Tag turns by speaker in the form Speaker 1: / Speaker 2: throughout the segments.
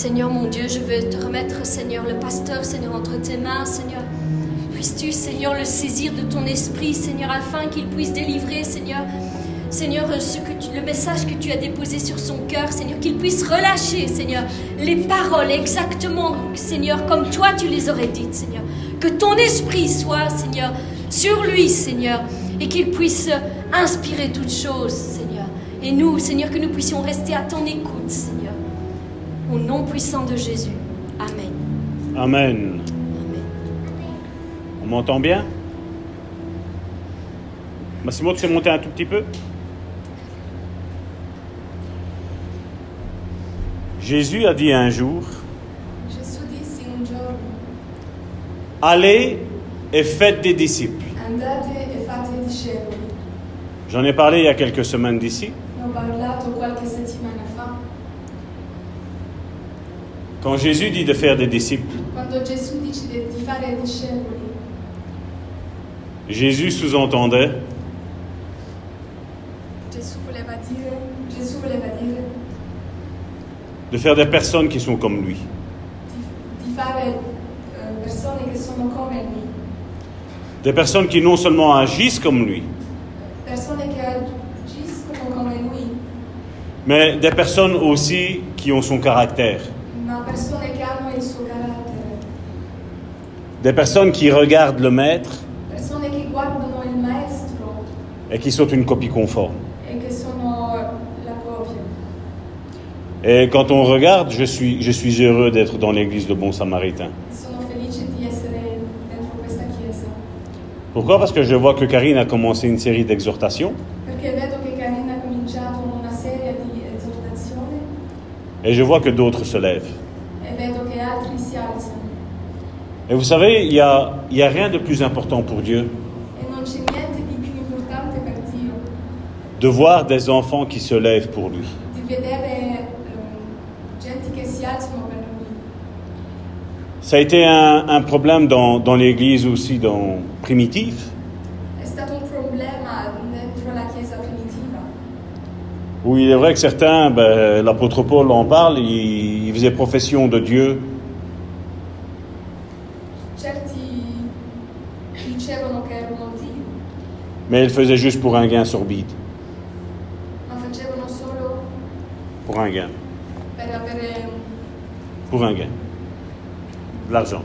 Speaker 1: Seigneur mon Dieu, je veux te remettre, Seigneur, le pasteur, Seigneur, entre tes mains, Seigneur. Puisses-tu, Seigneur, le saisir de ton esprit, Seigneur, afin qu'il puisse délivrer, Seigneur, Seigneur, le message que tu as déposé sur son cœur, Seigneur, qu'il puisse relâcher, Seigneur, les paroles exactement, Seigneur, comme toi tu les aurais dites, Seigneur. Que ton esprit soit, Seigneur, sur lui, Seigneur, et qu'il puisse inspirer toutes choses, Seigneur. Et nous, Seigneur, que nous puissions rester à ton écoute. Au nom puissant de Jésus. Amen.
Speaker 2: Amen.
Speaker 1: Amen.
Speaker 2: On m'entend bien? Massimo, tu sais monter un tout petit peu Jésus a dit un jour, allez et faites des disciples. J'en ai parlé il y a quelques semaines d'ici.
Speaker 3: Ne ho parlato qualche settimana fa,
Speaker 2: Quand Jésus dit de faire des disciples, Jésus sous-entendait de faire des personnes qui sont comme lui.
Speaker 3: eh, lui,
Speaker 2: Des personnes qui non seulement agissent comme lui, mais des personnes aussi qui ont son caractère.
Speaker 3: ma persone che hanno il suo carattere,
Speaker 2: Des personnes qui regardent le maître et qui sont une copie conforme.
Speaker 3: e copia.
Speaker 2: Et quand on regarde, je suis, je suis heureux d'être dans l'église de Bon Samaritain. Pourquoi? Parce que je vois que Karine a commencé une série d'exhortations et je vois que d'autres se lèvent.
Speaker 3: e vedo che altri si alzano
Speaker 2: Et vous savez, il n'y a, y a rien de plus important pour Dieu
Speaker 3: e Dio
Speaker 2: de voir des enfants qui se lèvent pour lui.
Speaker 3: per lui.
Speaker 2: Ça a été un, un problème dans, dans l'église aussi, dans
Speaker 3: primitiva
Speaker 2: où il est vrai que certains, ben, l'apôtre Paul en parle, il, il faisait profession de Dieu,
Speaker 3: certi dicevano che erano Dio
Speaker 2: mais il faisait juste pour un gain
Speaker 3: solo.
Speaker 2: Pour un gain, pour un gain, de l'argent.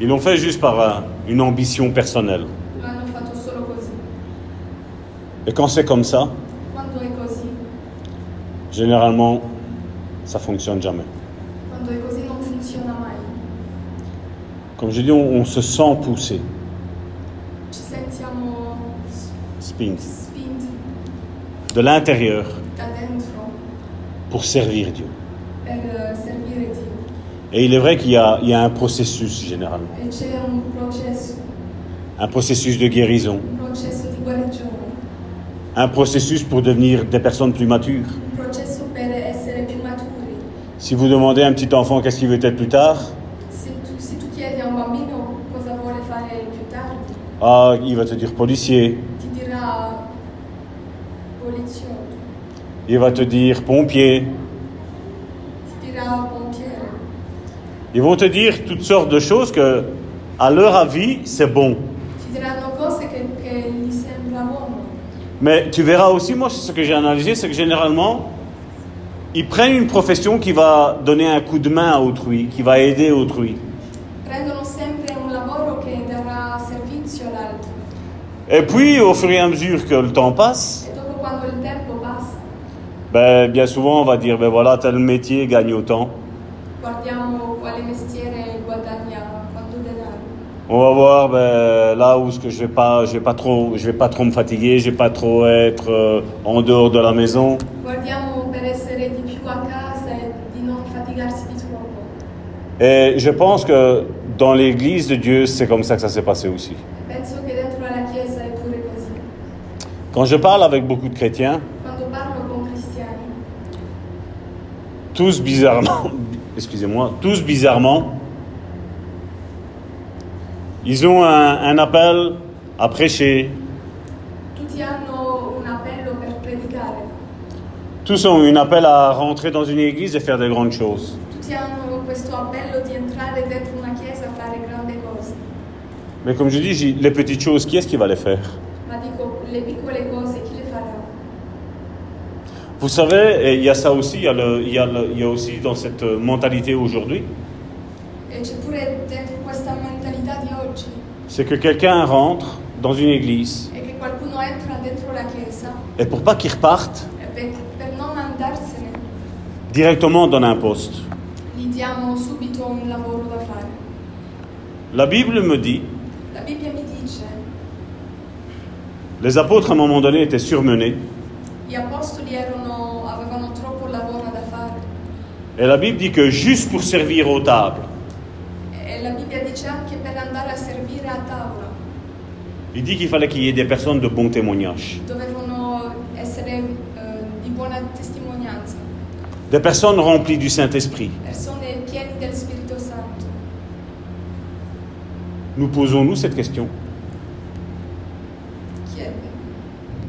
Speaker 2: Ils l'ont fait juste par euh, une ambition personnelle. Et quand c'est comme ça, généralement, ça fonctionne jamais. Comme je dis, on, on se sent poussé,
Speaker 3: ci sentiamo
Speaker 2: de l'intérieur. Pour servir Dieu. Et il est vrai qu'il y a, il y a un processus généralement,
Speaker 3: un
Speaker 2: processus de guérison,
Speaker 3: un
Speaker 2: processus pour devenir des personnes plus matures. Si vous demandez à un petit enfant qu'est-ce qu'il veut être plus tard, ah, il va te dire policier, il va te dire pompier, ils vont te dire toutes sortes de choses que, à leur avis, c'est bon. Mais tu verras aussi, moi, c'est ce que j'ai analysé, c'est que généralement, ils prennent une profession qui va donner un coup de main à autrui, qui va aider autrui. Et puis, au fur et à mesure que le temps passe, ben, bien souvent, on va dire, ben voilà, tel métier gagne autant.
Speaker 3: guardiamo quale mestiere guadagna quanto denaro
Speaker 2: On va voir ben, là où ce que je vais pas, je vais pas trop, je vais pas trop me fatiguer, je vais pas trop être euh, en dehors de la maison.
Speaker 3: guardiamo per essere di più a casa e di non faticarsi di troppo
Speaker 2: Et je pense que dans l'Église de Dieu, c'est comme ça que ça s'est passé aussi.
Speaker 3: penso che dentro alla chiesa è pure così
Speaker 2: Quand je parle avec beaucoup de chrétiens,
Speaker 3: quando parlo con cristiani
Speaker 2: tous bizarrement, excusez-moi, tous bizarrement, ils ont un, un appel à prêcher, Tous ont un appel à rentrer dans une église et faire de grandes choses. Mais comme je dis, les petites choses, qui est-ce qui va les faire
Speaker 3: Ma dico, le piccole cose chi le farà?
Speaker 2: Vous savez, et il y a ça aussi, il y a, le- il y a le- il y a aussi dans cette euh, mentalité aujourd'hui, c'est que quelqu'un rentre dans une église. Et pour pas qu'il reparte, directement on donne un poste. La Bible me dit, les apôtres à un moment donné étaient surmenés,
Speaker 3: gli apostoli erano- avevano troppo lavoro da fare
Speaker 2: et la Bible dit que juste pour servir aux tables,
Speaker 3: e la Bibbia dice anche per andare a servire a tavola
Speaker 2: il dit qu'il fallait qu'il y ait des personnes de bon témoignage,
Speaker 3: dovevano essere eh, di buona testimonianza,
Speaker 2: des personnes remplies du Saint-Esprit.
Speaker 3: persone piene del Spirito Santo.
Speaker 2: Nous posons-nous cette question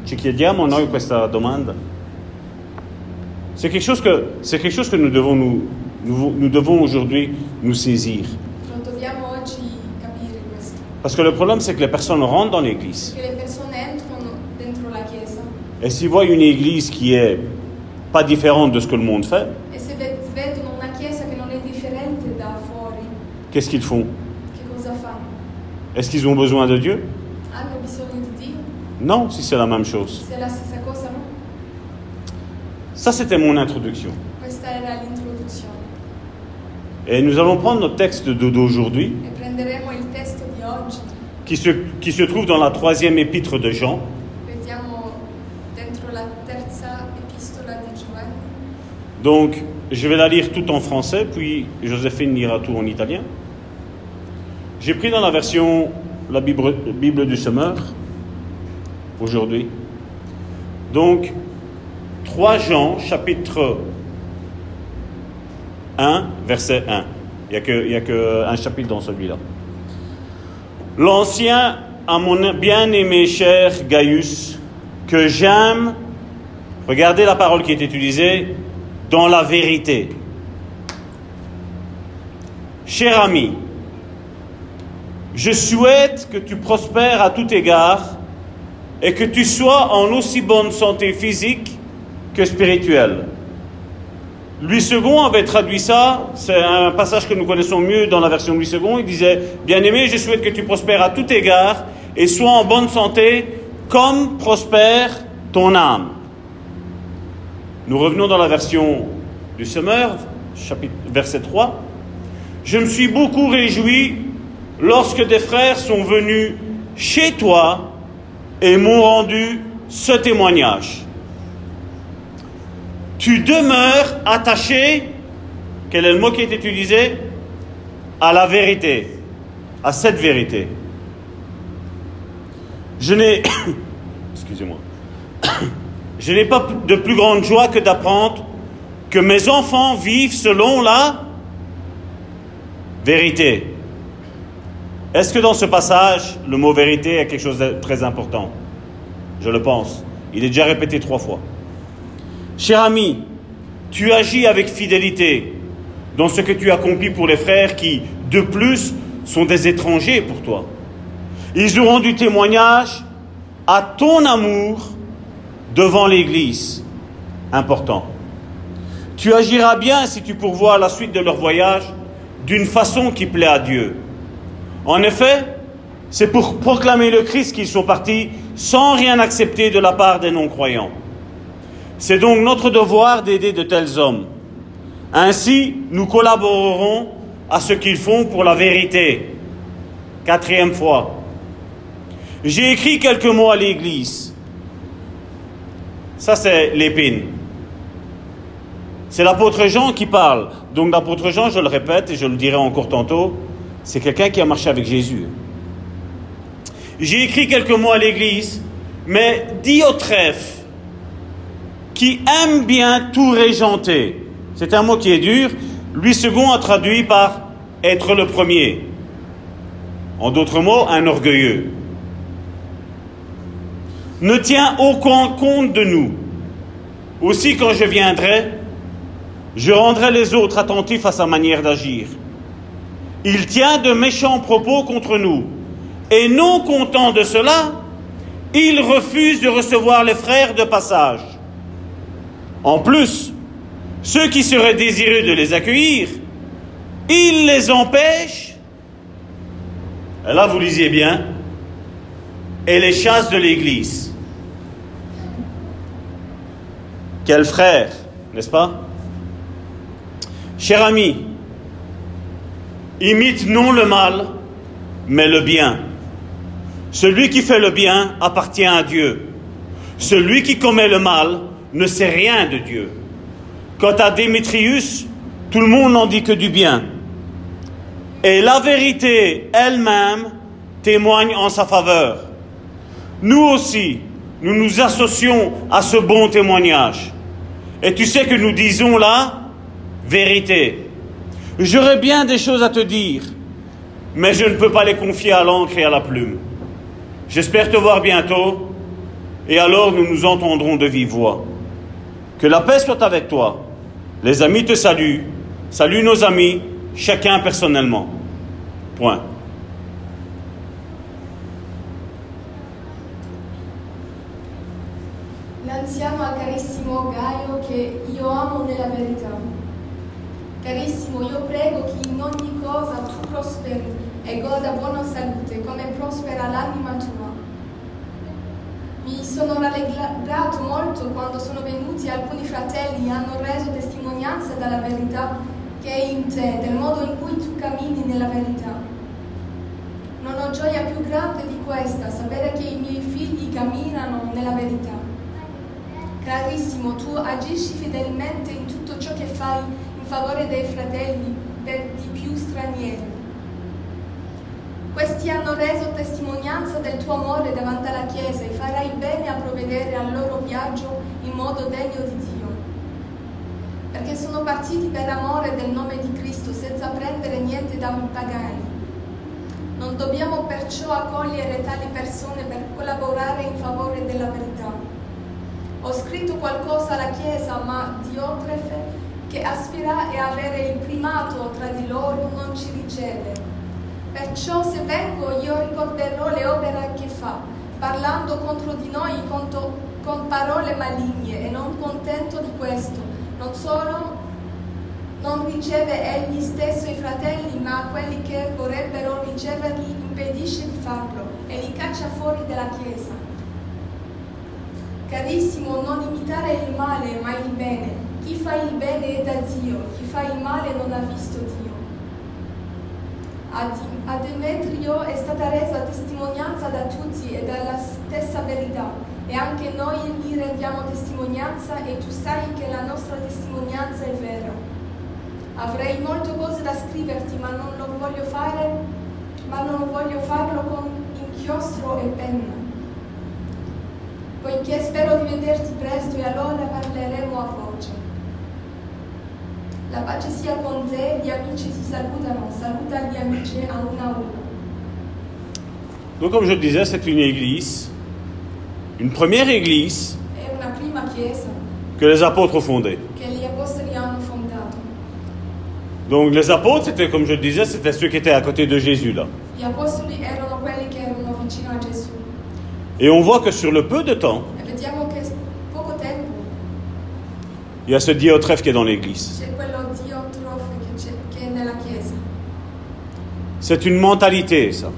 Speaker 2: Ci chiediamo noi questa domanda? C'est quelque chose que, c'est quelque chose que nous devons, nous, nous, nous devons aujourd'hui nous saisir. Parce que le problème, c'est que les personnes rentrent dans l'église. Et s'ils voient une église qui est pas différente de ce que le monde fait,
Speaker 3: e
Speaker 2: qu'est-ce qu'ils font? Est-ce qu'ils ont besoin de Dieu? Non, si c'est la même chose.
Speaker 3: Se è la stessa cosa, no?
Speaker 2: Ça, c'était mon introduction. Et nous allons prendre notre texte d'aujourd'hui, qui se, qui se trouve dans la troisième épître de Jean. Donc, je vais la lire tout en français, puis Joséphine lira tout en italien. J'ai pris dans la version la Bible, Bible du Semeur, aujourd'hui. Donc, 3 Jean, chapitre 1, verset 1. Il n'y a, que- il y a que un chapitre dans celui-là. L'ancien à mon bien-aimé cher Gaius, que j'aime Regardez la parole qui est utilisée dans la vérité. Cher ami, je souhaite que tu prospères à tout égard et que tu sois en aussi bonne santé physique que. Louis II avait traduit ça, c'est un passage que nous connaissons mieux dans la version Louis II, il disait, Bien-aimé, je souhaite que tu prospères à tout égard et sois en bonne santé comme prospère ton âme. Nous revenons dans la version du Semeur, chapitre, verset 3. Je me suis beaucoup réjoui lorsque des frères sont venus chez toi et m'ont rendu ce témoignage. Tu demeures attaché, quel est le mot qui est utilisé À la vérité, à cette vérité. Je n'ai, je n'ai pas de plus grande joie que d'apprendre que mes enfants vivent selon la vérité. Est-ce que dans ce passage, le mot vérité est quelque chose de très important? Je le pense. Il est déjà répété trois fois. Cher ami, tu agis avec fidélité dans ce que tu accomplis pour les frères qui, de plus, sont des étrangers pour toi. Ils ont rendu témoignage à ton amour devant l'Église. Important. Tu agiras bien si tu pourvois la suite de leur voyage d'une façon qui plaît à Dieu. En effet, c'est pour proclamer le Christ qu'ils sont partis sans rien accepter de la part des non-croyants. C'est donc notre devoir d'aider de tels hommes. Ainsi, nous collaborerons à ce qu'ils font pour la vérité. Quatrième fois. J'ai écrit quelques mots à l'Église. Ça, c'est l'épine. C'est l'apôtre Jean qui parle. Donc l'apôtre Jean, je le répète et je le dirai encore tantôt, c'est quelqu'un qui a marché avec Jésus. J'ai écrit quelques mots à l'Église, mais Diotrephe, qui aime bien tout régenter, c'est un mot qui est dur, lui second a traduit par être le premier. En d'autres mots, un orgueilleux. Ne tient aucun compte de nous. Aussi quand je viendrai, je rendrai les autres attentifs à sa manière d'agir. Il tient de méchants propos contre nous, et non content de cela, il refuse de recevoir les frères de passage. En plus, ceux qui seraient désireux de les accueillir, il les empêche, et là vous lisiez bien, et les chasse de l'Église. Quel frère, n'est-ce pas? Cher ami, imite non le mal, mais le bien. Celui qui fait le bien appartient à Dieu. Celui qui commet le mal ne sait rien de Dieu. Quant à Démétrius, tout le monde n'en dit que du bien. Et la vérité elle-même témoigne en sa faveur. Nous aussi, nous nous associons à ce bon témoignage. Et tu sais que nous disons là, vérité. J'aurais bien des choses à te dire, mais je ne peux pas les confier à l'encre et à la plume. J'espère te voir bientôt, et alors nous nous entendrons de vive voix. Que la paix soit avec toi. Les amis te saluent. Salut nos amis, chacun personnellement. Point.
Speaker 3: L'anziano carissimo Gaio che io amo nella verità. Carissimo, io prego che in ogni cosa tu prosperi e goda buona salute, come prospera l'anima tua. Mi sono rallegrato molto quando sono venuti alcuni fratelli e hanno reso testimonianza della verità che è in te, del modo in cui tu cammini nella verità. Non ho gioia più grande di questa, sapere che i miei figli camminano nella verità. Carissimo, tu agisci fedelmente in tutto ciò che fai in favore dei fratelli, per di più stranieri. Questi hanno reso testimonianza del tuo amore davanti alla Chiesa e farai bene a provvedere al loro viaggio in modo degno di Dio. Perché sono partiti per amore del nome di Cristo senza prendere niente dai pagani. Non dobbiamo perciò accogliere tali persone per collaborare in favore della verità. Ho scritto qualcosa alla Chiesa, ma Diotrefe, che aspira a avere il primato tra di loro, non ci riceve. Perciò se vengo io ricorderò le opere che fa, parlando contro di noi con, to- con parole maligne e non contento di questo. Non solo non riceve egli stesso i fratelli, ma quelli che vorrebbero riceverli impedisce di farlo e li caccia fuori dalla Chiesa. Carissimo, non imitare il male, ma il bene. Chi fa il bene è da Dio, chi fa il male non ha visto Dio. A, Demetrio è stata resa testimonianza da tutti e dalla stessa verità, e anche noi gli rendiamo testimonianza e tu sai che la nostra testimonianza è vera. Avrei molte cose da scriverti, ma non lo voglio fare, ma non voglio farlo con inchiostro e penna. Poiché spero di vederti presto e allora parleremo a voce. La pace sia con te, gli amici si salutano, saluta gli amici a uno a uno.
Speaker 2: Donc comme je le disais, c'est une église, une première église
Speaker 3: una
Speaker 2: que les apôtres ont fondée. Donc les apôtres, c'était comme je le disais, c'était ceux qui étaient à côté de Jésus là. Et on voit que sur le peu de temps,
Speaker 3: E vediamo che poco tempo
Speaker 2: il y a ce Diotrephe qui est dans l'église. C'est une mentalité, ça.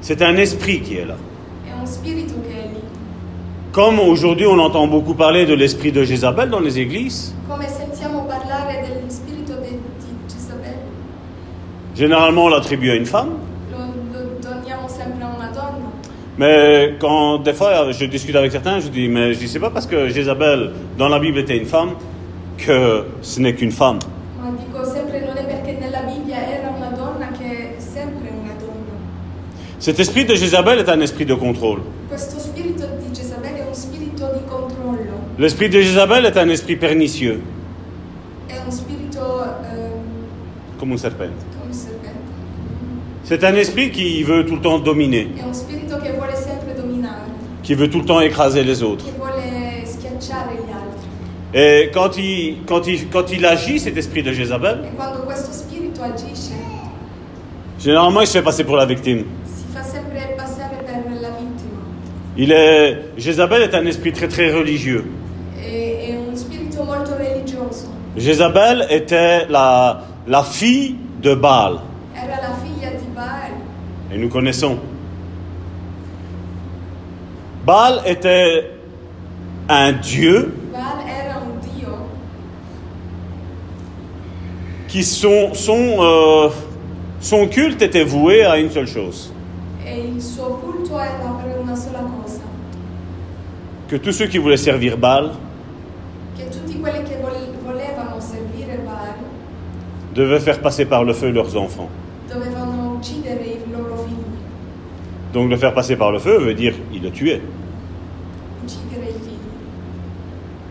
Speaker 2: C'est un esprit qui est là. Comme aujourd'hui on entend beaucoup parler de l'esprit de Jézabel dans les églises, généralement on l'attribue à une femme.
Speaker 3: lo, lo donniamo sempre a una donna.
Speaker 2: Mais quand des fois je discute avec certains, je dis mais je dis c'est pas parce que Jézabel dans la Bible était une femme que ce n'est qu'une femme. Cet esprit de Jézabel est un esprit de contrôle. L'esprit de Jézabel est un esprit pernicieux,
Speaker 3: è un spirito eh,
Speaker 2: comme un serpent. C'est un esprit qui veut tout le temps dominer,
Speaker 3: È un spirito che vuole sempre dominare,
Speaker 2: qui veut tout le temps écraser les autres. Et quand il, quand il, quand il agit, cet esprit de Jézabel,
Speaker 3: E
Speaker 2: généralement il se fait passer pour la victime. Il est, Jézabel est un esprit très très religieux.
Speaker 3: Religioso.
Speaker 2: Jézabel était la, la fille de Baal. Et nous connaissons. Baal était un dieu qui son, son, euh, son culte était voué à une seule chose. Que tous ceux qui voulaient servir Baal devaient faire passer par le feu leurs enfants. Donc le faire passer par le feu veut dire il le
Speaker 3: figli.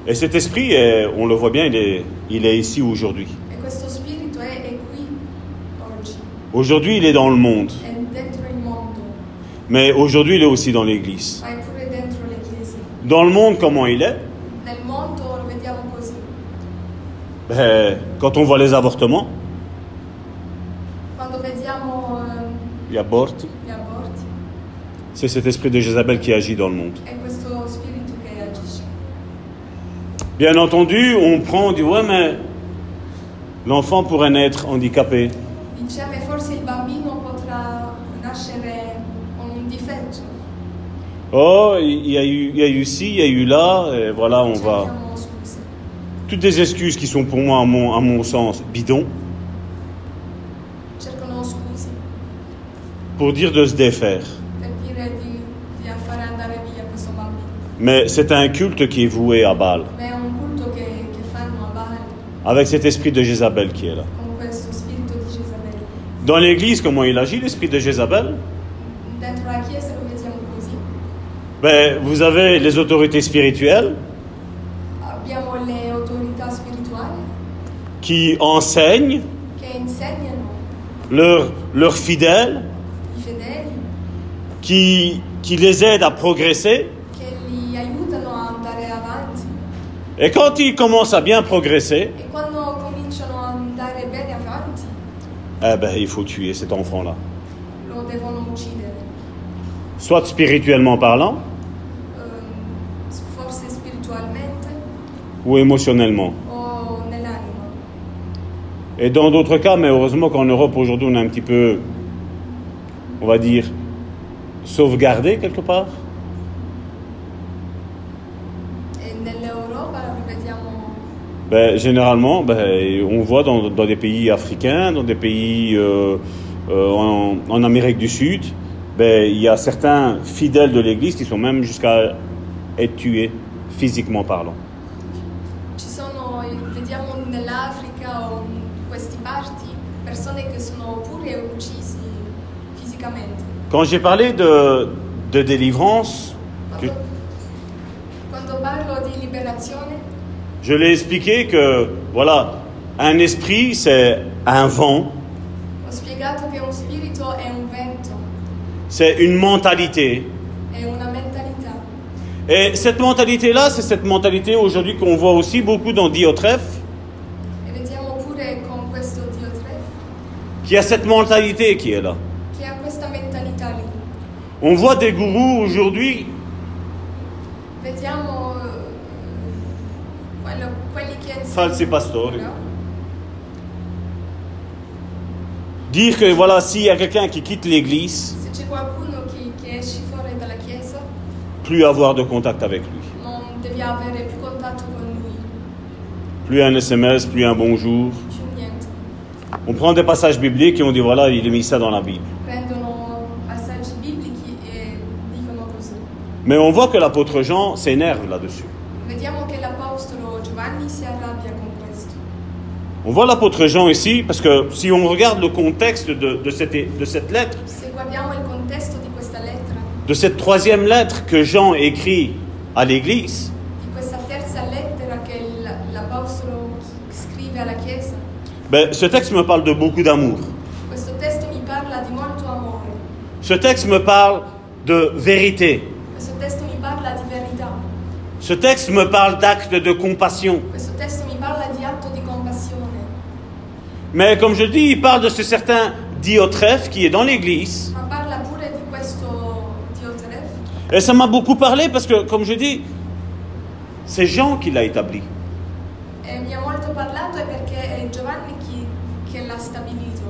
Speaker 2: Et cet esprit, est- on le voit bien, il est, il est ici aujourd'hui. Aujourd'hui, il est dans le monde. Mais aujourd'hui, il est aussi dans l'Église. Dans le monde, comment il est? Ben, Quand on voit les avortements, aborti,
Speaker 3: gli aborti,
Speaker 2: c'est cet esprit de Jézabel qui agit dans le monde. Bien entendu, on prend, on dit ouais, mais l'enfant pourrait naître handicapé.
Speaker 3: Difetto.
Speaker 2: Oh, il y a eu, il y a eu ci, il y a eu là, et voilà, on va. Toutes des excuses qui sont pour moi, à mon, à mon sens, bidons, pour dire de se défaire.
Speaker 3: per dire di, di fare andare via questo bambino.
Speaker 2: Mais c'est un culte qui est voué à Baal,
Speaker 3: Ma è un culto che, che fanno a Baal
Speaker 2: avec cet esprit de Jézabel qui est là.
Speaker 3: con questo spirito di Jezabel.
Speaker 2: Dans l'Église, comment il agit, l'esprit de Jézabel?
Speaker 3: Dentro la chiesa lo vediamo così.
Speaker 2: ben, Vous avez les autorités spirituelles
Speaker 3: Abbiamo le autorità spirituali
Speaker 2: qui enseignent
Speaker 3: che insegnano
Speaker 2: leurs, leurs fidèles,
Speaker 3: i fedeli,
Speaker 2: qui, qui les aident à progresser.
Speaker 3: che li aiutano a andare avanti.
Speaker 2: Et quand ils commencent à bien progresser, eh ben, il faut tuer cet enfant-là. Soit spirituellement parlant
Speaker 3: spiritualmente
Speaker 2: ou émotionnellement. Et dans d'autres cas, mais heureusement qu'en Europe aujourd'hui on est un petit peu, on va dire, sauvegardé quelque part.
Speaker 3: E nell'Europa lo vediamo
Speaker 2: Ben, généralement, ben, on voit dans, dans des pays africains, dans des pays euh, euh, en, en Amérique du Sud, ben, il y a certains fidèles de l'Église qui sont même jusqu'à être tués, physiquement parlant.
Speaker 3: Ci sono, vediamo nell'Africa o in questi parti persone che sono pure uccisi fisicamente.
Speaker 2: Quand j'ai parlé de, de délivrance, je l'ai expliqué que, voilà, un esprit, c'est un vent,
Speaker 3: ho spiegato che un spirito è un vento,
Speaker 2: c'est une mentalité.
Speaker 3: è una mentalità.
Speaker 2: Et cette mentalité-là, c'est cette mentalité aujourd'hui qu'on voit aussi beaucoup dans Diotrephe,
Speaker 3: E vediamo pure con questo Dio tre
Speaker 2: qui a cette mentalité qui est là.
Speaker 3: che ha questa mentalità lì.
Speaker 2: On voit des gourous aujourd'hui
Speaker 3: Vediamo eh, quello- quelli che
Speaker 2: falsi pastori dire que voilà, s'il y a quelqu'un qui quitte l'église, plus avoir de contact avec lui. Plus un SMS, plus un bonjour. On prend des passages bibliques et on dit voilà, il a mis ça dans la Bible.
Speaker 3: E.
Speaker 2: Mais on voit que l'apôtre Jean s'énerve là-dessus.
Speaker 3: Vediamo che l'Apostolo Giovanni si arrabbia con questo.
Speaker 2: On voit l'apôtre Jean ici parce que si on regarde le contexte de, de cette, de cette lettre, de cette troisième lettre que Jean écrit à l'église, ben, ce texte me parle de beaucoup d'amour. Ce texte me parle de vérité. Ce texte me parle d'actes de compassion.
Speaker 3: Questo testo mi parla di atto di compassione,
Speaker 2: Mais comme je dis, il parle de ce certain Diotrephe qui est dans l'église.
Speaker 3: Diotref.
Speaker 2: Et ça m'a beaucoup parlé parce que, comme je dis, c'est Jean qui l'a établi.
Speaker 3: E stabilito.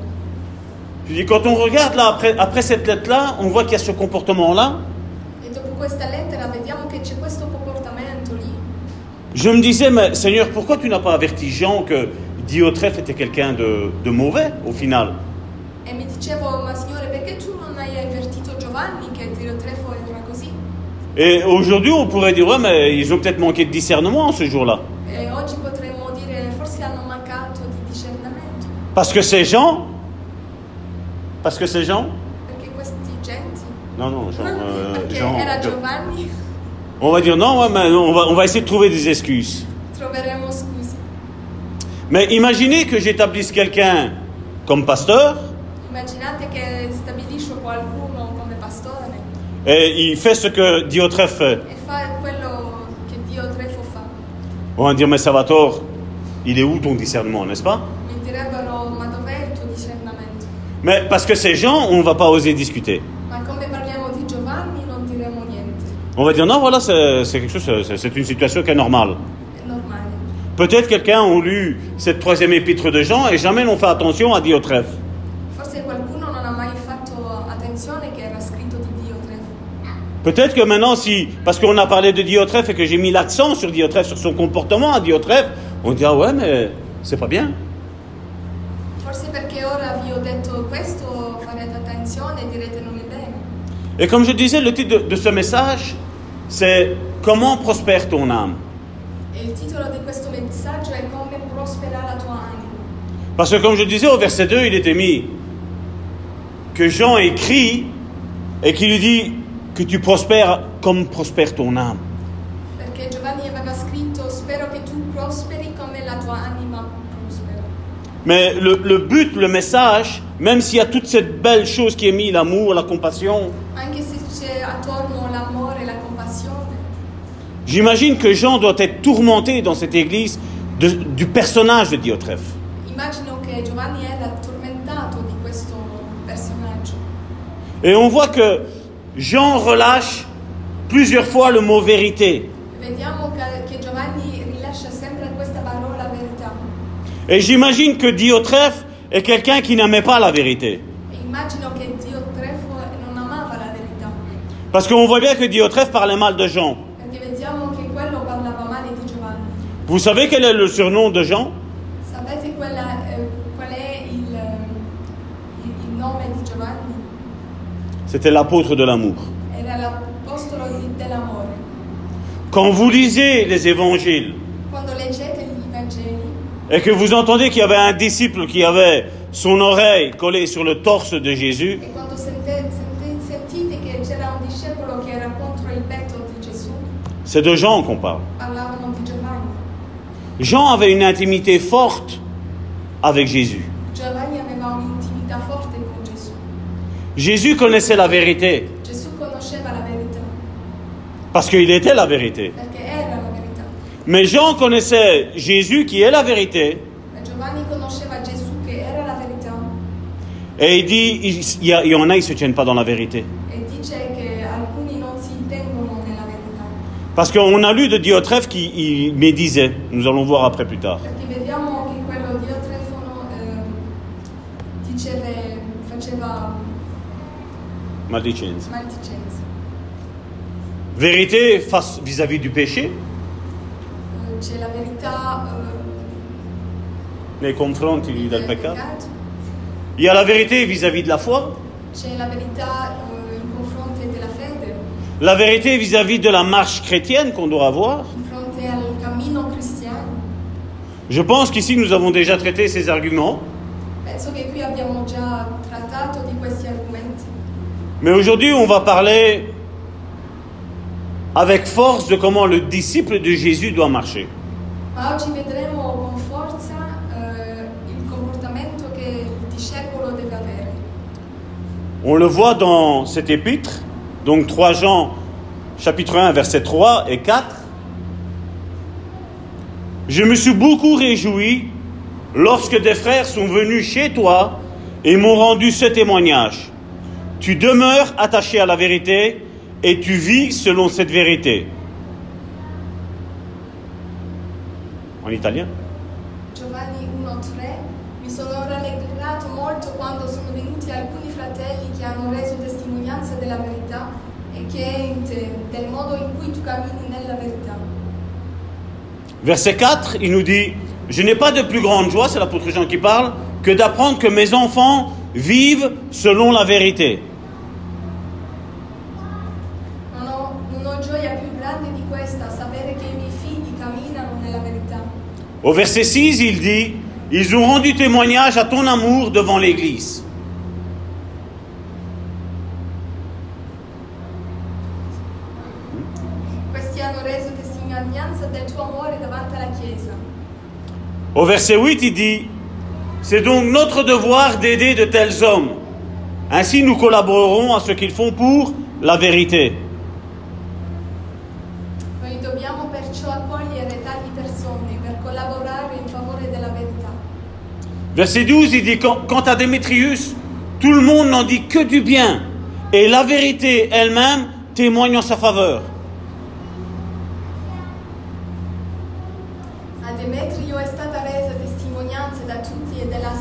Speaker 2: Je dis, quand on regarde là, après, après cette lettre-là, on voit qu'il y a ce comportement-là.
Speaker 3: E.
Speaker 2: Je me disais, mais Seigneur, pourquoi tu n'as pas averti Jean que Diotrephe était quelqu'un de, de mauvais au final
Speaker 3: E mi dicevo, ma signore, perché tu non hai avvertito Giovanni che Diotrefo era così?
Speaker 2: Et aujourd'hui, on pourrait dire, ouais, mais ils ont peut-être manqué de discernement ce jour-là.
Speaker 3: E oggi potremmo dire, forse hanno mancato di discernimento.
Speaker 2: Parce que ces gens, parce que ces gens,
Speaker 3: Perché questi genti...
Speaker 2: non, non, Jean, euh,
Speaker 3: perché
Speaker 2: Jean,
Speaker 3: era
Speaker 2: Jean.
Speaker 3: Giovanni,
Speaker 2: on va dire non, ouais, mais on va, on va essayer de trouver des excuses.
Speaker 3: troveremo.
Speaker 2: Mais imaginez que j'établisse quelqu'un comme pasteur
Speaker 3: Immaginate che stabilisco qualcuno come pastore
Speaker 2: et il fait ce que Diotrephe fait.
Speaker 3: e fa quello che Diotrefo fa.
Speaker 2: On va dire, mais Salvatore, il est où ton discernement, n'est-ce pas?
Speaker 3: Mi direbbero, ma dov'è il tuo discernimento?
Speaker 2: Mais parce que ces gens, on ne va pas oser discuter.
Speaker 3: Ma come parliamo di Giovanni non diremo niente.
Speaker 2: On va dire, non, voilà, c'est c'est quelque chose, c'est- c'est une situation qui est normale. Peut-être quelqu'un a lu cette troisième épître de Jean et jamais n'ont fait attention à Diotrephe.
Speaker 3: Forse qualcuno non ha mai fatto attenzione che era scritto di Diotrefo.
Speaker 2: Peut-être que maintenant, si, parce qu'on a parlé de Diotrephe et que j'ai mis l'accent sur Diotrephe, sur son comportement à Diotrephe, on dit, ah ouais, mais c'est pas bien.
Speaker 3: E.
Speaker 2: Et comme je disais, le titre de, de ce message, c'est Comment prospère ton âme?
Speaker 3: E messaggio è come prospera la tua anima.
Speaker 2: Parce que comme je disais au verset 2, il était mis que Jean écrit et qui lui dit que tu prospères comme prospère ton âme.
Speaker 3: Perché Giovanni aveva scritto spero che tu prosperi come la tua anima prospera.
Speaker 2: Mais le, le but, le message, même s'il y a toute cette belle chose qui est mise, l'amour, la compassion,
Speaker 3: Anche se c'è attorno l'amore e la compassione,
Speaker 2: j'imagine que Jean doit être tourmenté dans cette église de- du personnage de Diotrephe.
Speaker 3: immagino che Giovanni era tormentato di questo personaggio.
Speaker 2: Et on voit que Jean relâche plusieurs fois le mot vérité.
Speaker 3: Vediamo che, che Giovanni rilascia sempre questa parola verità.
Speaker 2: Et j'imagine que Diotrephe est quelqu'un qui n'aimait pas la vérité.
Speaker 3: E immagino che Dio Trefo non amava la verità,
Speaker 2: Parce qu'on voit bien que Diotrephe parlait mal de Jean.
Speaker 3: perché vediamo che quello parlava male di Giovanni.
Speaker 2: Vous savez quel est le surnom de Jean?
Speaker 3: Sapete eh, qual è il, eh, il- il nome di Giovanni?
Speaker 2: C'était l'apôtre de l'amour. Quand vous lisez les évangiles et que vous entendez qu'il y avait un disciple qui avait son oreille collée sur le torse de Jésus, c'est de Jean qu'on parle. Jean avait une intimité forte avec Jésus. Jésus connaissait la vérité parce qu'il était la vérité. Mais Jean connaissait Jésus qui est la vérité et il dit, il y en a, ils ne se tiennent pas dans la vérité.
Speaker 3: e dice che alcuni non si tengono nella verità.
Speaker 2: Parce qu'on a lu de Diotrephe qui il médisait. Nous allons voir après plus tard.
Speaker 3: Ehm,
Speaker 2: Maldicenza. Vérité face vis-à-vis du péché,
Speaker 3: Eh, c'è la verità eh,
Speaker 2: nei confronti
Speaker 3: del
Speaker 2: peccato? Il y a la vérité vis-à-vis de la foi,
Speaker 3: c'è la verità
Speaker 2: la vérité vis-à-vis de la marche chrétienne qu'on doit avoir. Je pense qu'ici nous avons déjà traité ces arguments, mais aujourd'hui on va parler avec force de comment le disciple de Jésus doit marcher.
Speaker 3: eh.
Speaker 2: On le voit dans cet épître, donc 3 Jean chapitre 1 versets 3 et 4. Je me suis beaucoup réjoui lorsque des frères sont venus chez toi et m'ont rendu ce témoignage. Tu demeures attaché à la vérité et tu vis selon cette vérité. En italien?
Speaker 3: Giovanni 1.3 Mi sono rallegrato molto quando sono venuti alcuni fratelli che è in te, del modo in cui tu cammini nella verità.
Speaker 2: Verset 4, il nous dit, je n'ai pas de plus grande joie, c'est l'apôtre Jean qui parle, que d'apprendre que mes enfants vivent selon la vérité.
Speaker 3: Non ho, non ho gioia più grande di questa, sapere che i miei figli camminano nella verità.
Speaker 2: Au verset 6, il dit, ils ont rendu témoignage à ton amour devant l'Église.
Speaker 3: Questi hanno reso testimonianza del tuo amore davanti alla Chiesa.
Speaker 2: Au verset 8, il dit, c'est donc notre devoir d'aider de tels hommes. Ainsi nous collaborerons à ce qu'ils font pour la vérité. Verset 12, il dit, quant quant à Démétrius, tout le monde n'en dit que du bien, et la vérité elle-même témoigne en sa faveur.
Speaker 3: A Demetrio è stata resa testimonianza da tutti e, della,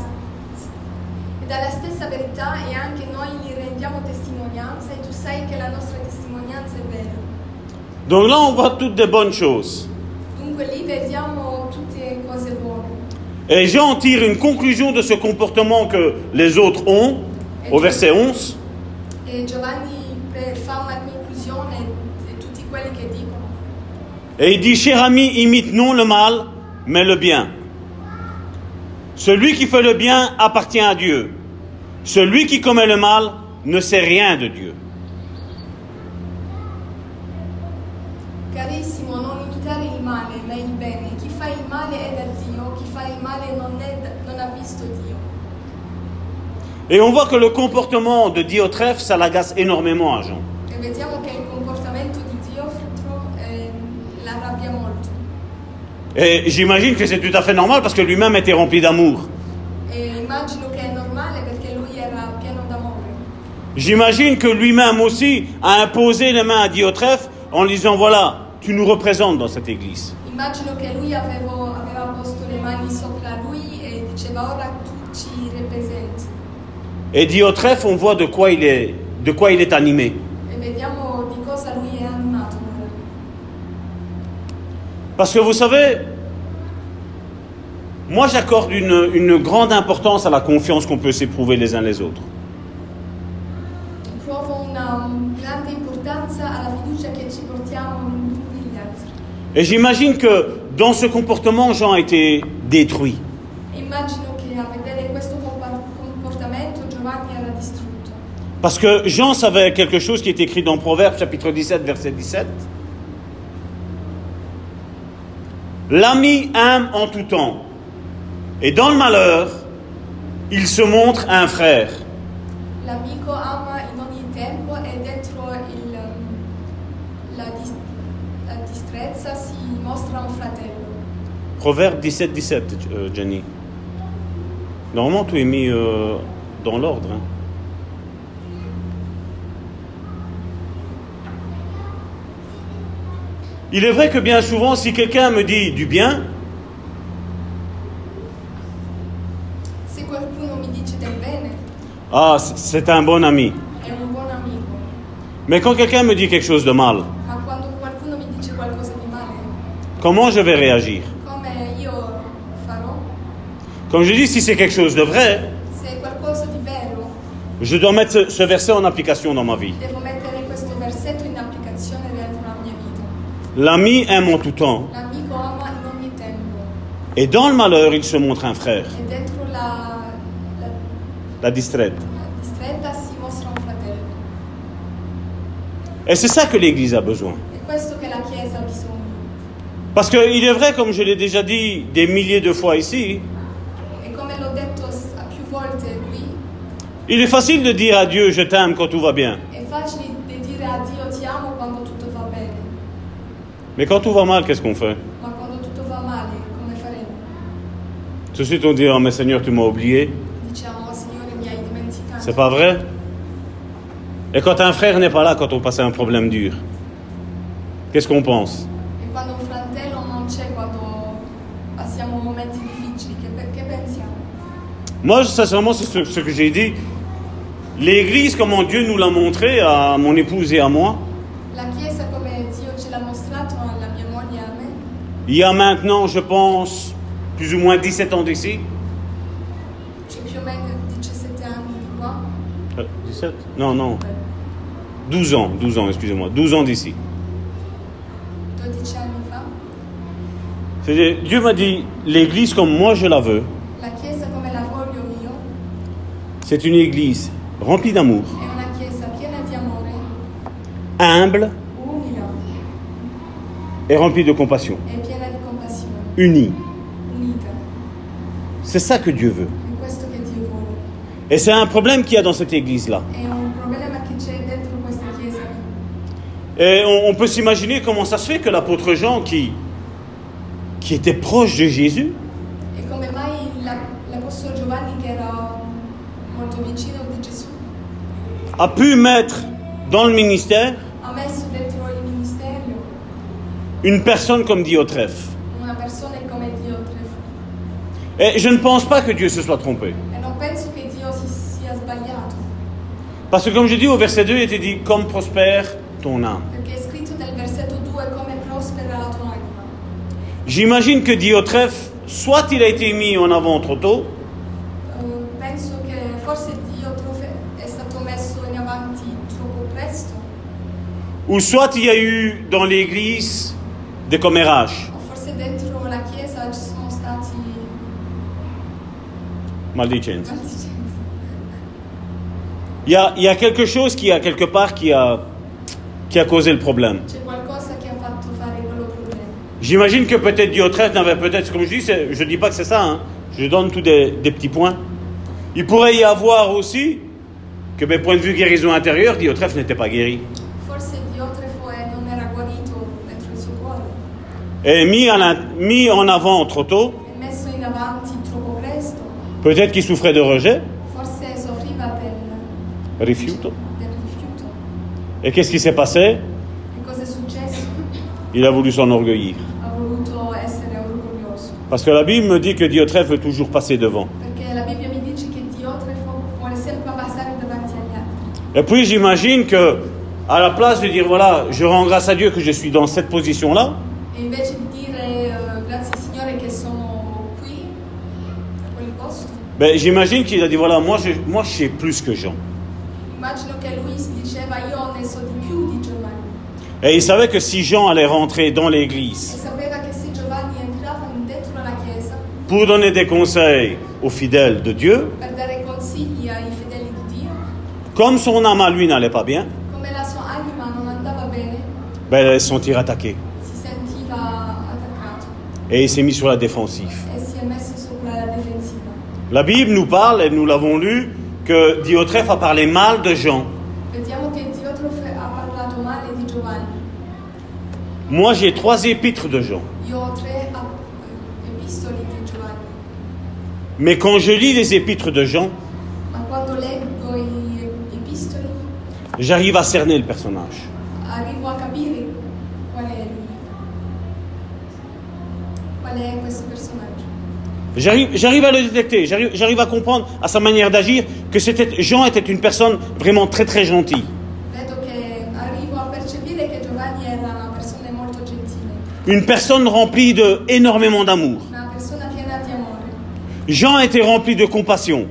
Speaker 3: e dalla stessa verità e anche noi gli rendiamo testimonianza e tu sai che la nostra testimonianza è vera.
Speaker 2: Donc là, on voit toutes des bonnes choses. Et Jean tire une conclusion de ce comportement que les autres ont, au verset 11.
Speaker 3: E Giovanni pre- fa una conclusione di tutti quelli che dicono.
Speaker 2: Et il dit, cher ami, imite non le mal, mais le bien. Celui qui fait le bien appartient à Dieu. Celui qui commet le mal ne sait rien de Dieu.
Speaker 3: Carissimo, non imitare il male, ma il bene. Chi fa il male è da Dio, chi fa il male non, è da- non ha visto Dio.
Speaker 2: Et on voit que le comportement de Diotrephe, ça l'agace énormément à Jean.
Speaker 3: E vediamo che il comportamento di Diofitro eh, l'arrabbia molto.
Speaker 2: Et j'imagine que c'est tout à fait normal parce que lui-même était rempli d'amour.
Speaker 3: E immagino che è normale perché lui era pieno d'amore.
Speaker 2: J'imagine que lui-même aussi a imposé les mains à Diotrephe en lui disant, voilà, tu nous représentes dans cette église.
Speaker 3: Immagino che lui avevo- aveva posto le mani sopra lui e diceva ora tu ci rappresenti.
Speaker 2: Et Diotrephe, on voit de quoi il est, de quoi il est animé. Parce que vous savez, moi j'accorde une, une grande importance à la confiance qu'on peut s'éprouver les uns les autres. Et j'imagine que dans ce comportement, Jean a été détruit.
Speaker 3: E immagino che a vedere questo compa- comportamento Giovanni era distrutto.
Speaker 2: Parce que Jean savait quelque chose qui est écrit dans Proverbes chapitre 17, verset 17. L'ami aime en tout temps, et dans le malheur, il se montre un frère.
Speaker 3: L'amico ama in ogni tempo e dentro il, um, la, dis- la distrezza si mostra un fratello.
Speaker 2: Proverbe 17, 17, euh, Jenny. Normalement, tout est mis euh, dans l'ordre. hein. Il est vrai que bien souvent, si quelqu'un me dit du bien, ah, c'est un bon ami. Mais quand quelqu'un me dit quelque chose de mal, comment je vais réagir? Comme je dis, si c'est quelque chose de vrai, je dois mettre ce verset en application dans ma vie.
Speaker 3: devo mettere questo versetto in applicazione dentro la mia vita.
Speaker 2: L'ami aime en tout temps, et dans le malheur, il se montre un frère,
Speaker 3: la,
Speaker 2: distraite. Et c'est ça que l'Église a besoin. Parce qu'il est vrai, comme je l'ai déjà dit des milliers de fois ici,
Speaker 3: E
Speaker 2: il est facile de dire à Dieu je t'aime quand tout va bien.
Speaker 3: è facile di dire a Dio ti amo quando tutto va bene,
Speaker 2: Mais quand tout va mal, qu'est-ce qu'on fait
Speaker 3: ma quando tutto va male,
Speaker 2: Tout de suite on dit Oh mais Seigneur, tu m'as oublié.
Speaker 3: diciamo, Signore mi hai dimenticato.
Speaker 2: C'est pas vrai Et quand un frère n'est pas là quand on passe un problème dur, qu'est-ce qu'on pense
Speaker 3: quando un fratello non c'è quando passiamo momenti difficili, che, che pensiamo?
Speaker 2: Moi, sincèrement, c'est ce, ce que j'ai dit. L'Église, comment Dieu nous l'a montré à mon épouse et à moi,
Speaker 3: La Chiesa come Dio ce l'ha mostrato alla mia moglie e a me,
Speaker 2: il y a maintenant, je pense, plus ou moins 17 ans d'ici.
Speaker 3: c'è più o meno 17 anni di qua,
Speaker 2: Euh, 17 Non, non. 12 ans, 12 ans, excusez-moi. 12 ans d'ici.
Speaker 3: 12 anni fa,
Speaker 2: C'est-à-dire, Dieu m'a dit, l'Église comme moi je la veux,
Speaker 3: la Chiesa come la voglio io.
Speaker 2: C'est une Église remplie d'amour,
Speaker 3: è una Chiesa piena di amore,
Speaker 2: humble.
Speaker 3: Umile.
Speaker 2: Et remplie de compassion,
Speaker 3: unita.
Speaker 2: C'est ça que Dieu veut. Et c'est un problème qu'il y a dans cette Église-là. Et on, on peut s'imaginer comment ça se fait que l'apôtre Jean, qui, qui était proche de Jésus, a pu mettre dans le ministère une personne comme Diotrephe.
Speaker 3: una persona come Dio
Speaker 2: Et je ne pense pas que Dieu se soit trompé. Parce que comme je dis au verset 2, il était dit, comme prospère ton âme.
Speaker 3: perché è scritto nel versetto 2 come prospera la tua anima.
Speaker 2: J'imagine que Diotrephe, soit il a été mis en avant trop tôt,
Speaker 3: Eh, presto,
Speaker 2: ou soit il y a eu dans l'Église des commérages.
Speaker 3: o forse dentro la Chiesa ci sono stati
Speaker 2: Maldicenza. Il y a, il y a quelque chose qui a quelque part qui a, qui a causé le problème. J'imagine que peut-être Diotrephe n'avait peut-être, comme je dis, je ne dis pas que c'est ça, hein. je donne tous des, des petits points. Il pourrait y avoir aussi que, ben, point de vue guérison intérieure, Diotrephe n'était pas guéri.
Speaker 3: Eh,
Speaker 2: Et mis en, a- mis en avant trop tôt,
Speaker 3: è messo in avanti troppo presto,
Speaker 2: peut-être qu'il souffrait de rejet, rifiuto. Et qu'est-ce qui s'est passé?
Speaker 3: E?
Speaker 2: Il a voulu s'enorgueillir. Parce que la Bible me dit que Diotrephe veut toujours passer devant. Et puis j'imagine que, à la place de dire voilà, je rends grâce à Dieu que je suis dans cette position-là,
Speaker 3: E invece di dire eh, grazie Signore che sono qui, a quel posto,
Speaker 2: ben, j'imagine qu'il a dit voilà, moi je, moi je sais plus que Jean. Et il savait que si Jean allait rentrer dans l'église pour donner des conseils aux fidèles de Dieu, comme son âme à lui n'allait pas bien, ben, elle allait se sentir attaquée. Et il s'est mis sur la défensive.
Speaker 3: e si è messo sopra la difensiva.
Speaker 2: La Bible nous parle, et nous l'avons lu, que Diotrephe a parlé mal de Jean. Moi j'ai trois épîtres de Jean. Mais quand je lis les épîtres de Jean, j'arrive à cerner le personnage.
Speaker 3: qual è questo personaggio.
Speaker 2: J'arrive, à le détecter, j'arrive, à comprendre à sa manière d'agir que Jean était une personne vraiment très très gentille. Une personne remplie de énormément d'amour. Jean était rempli de compassion.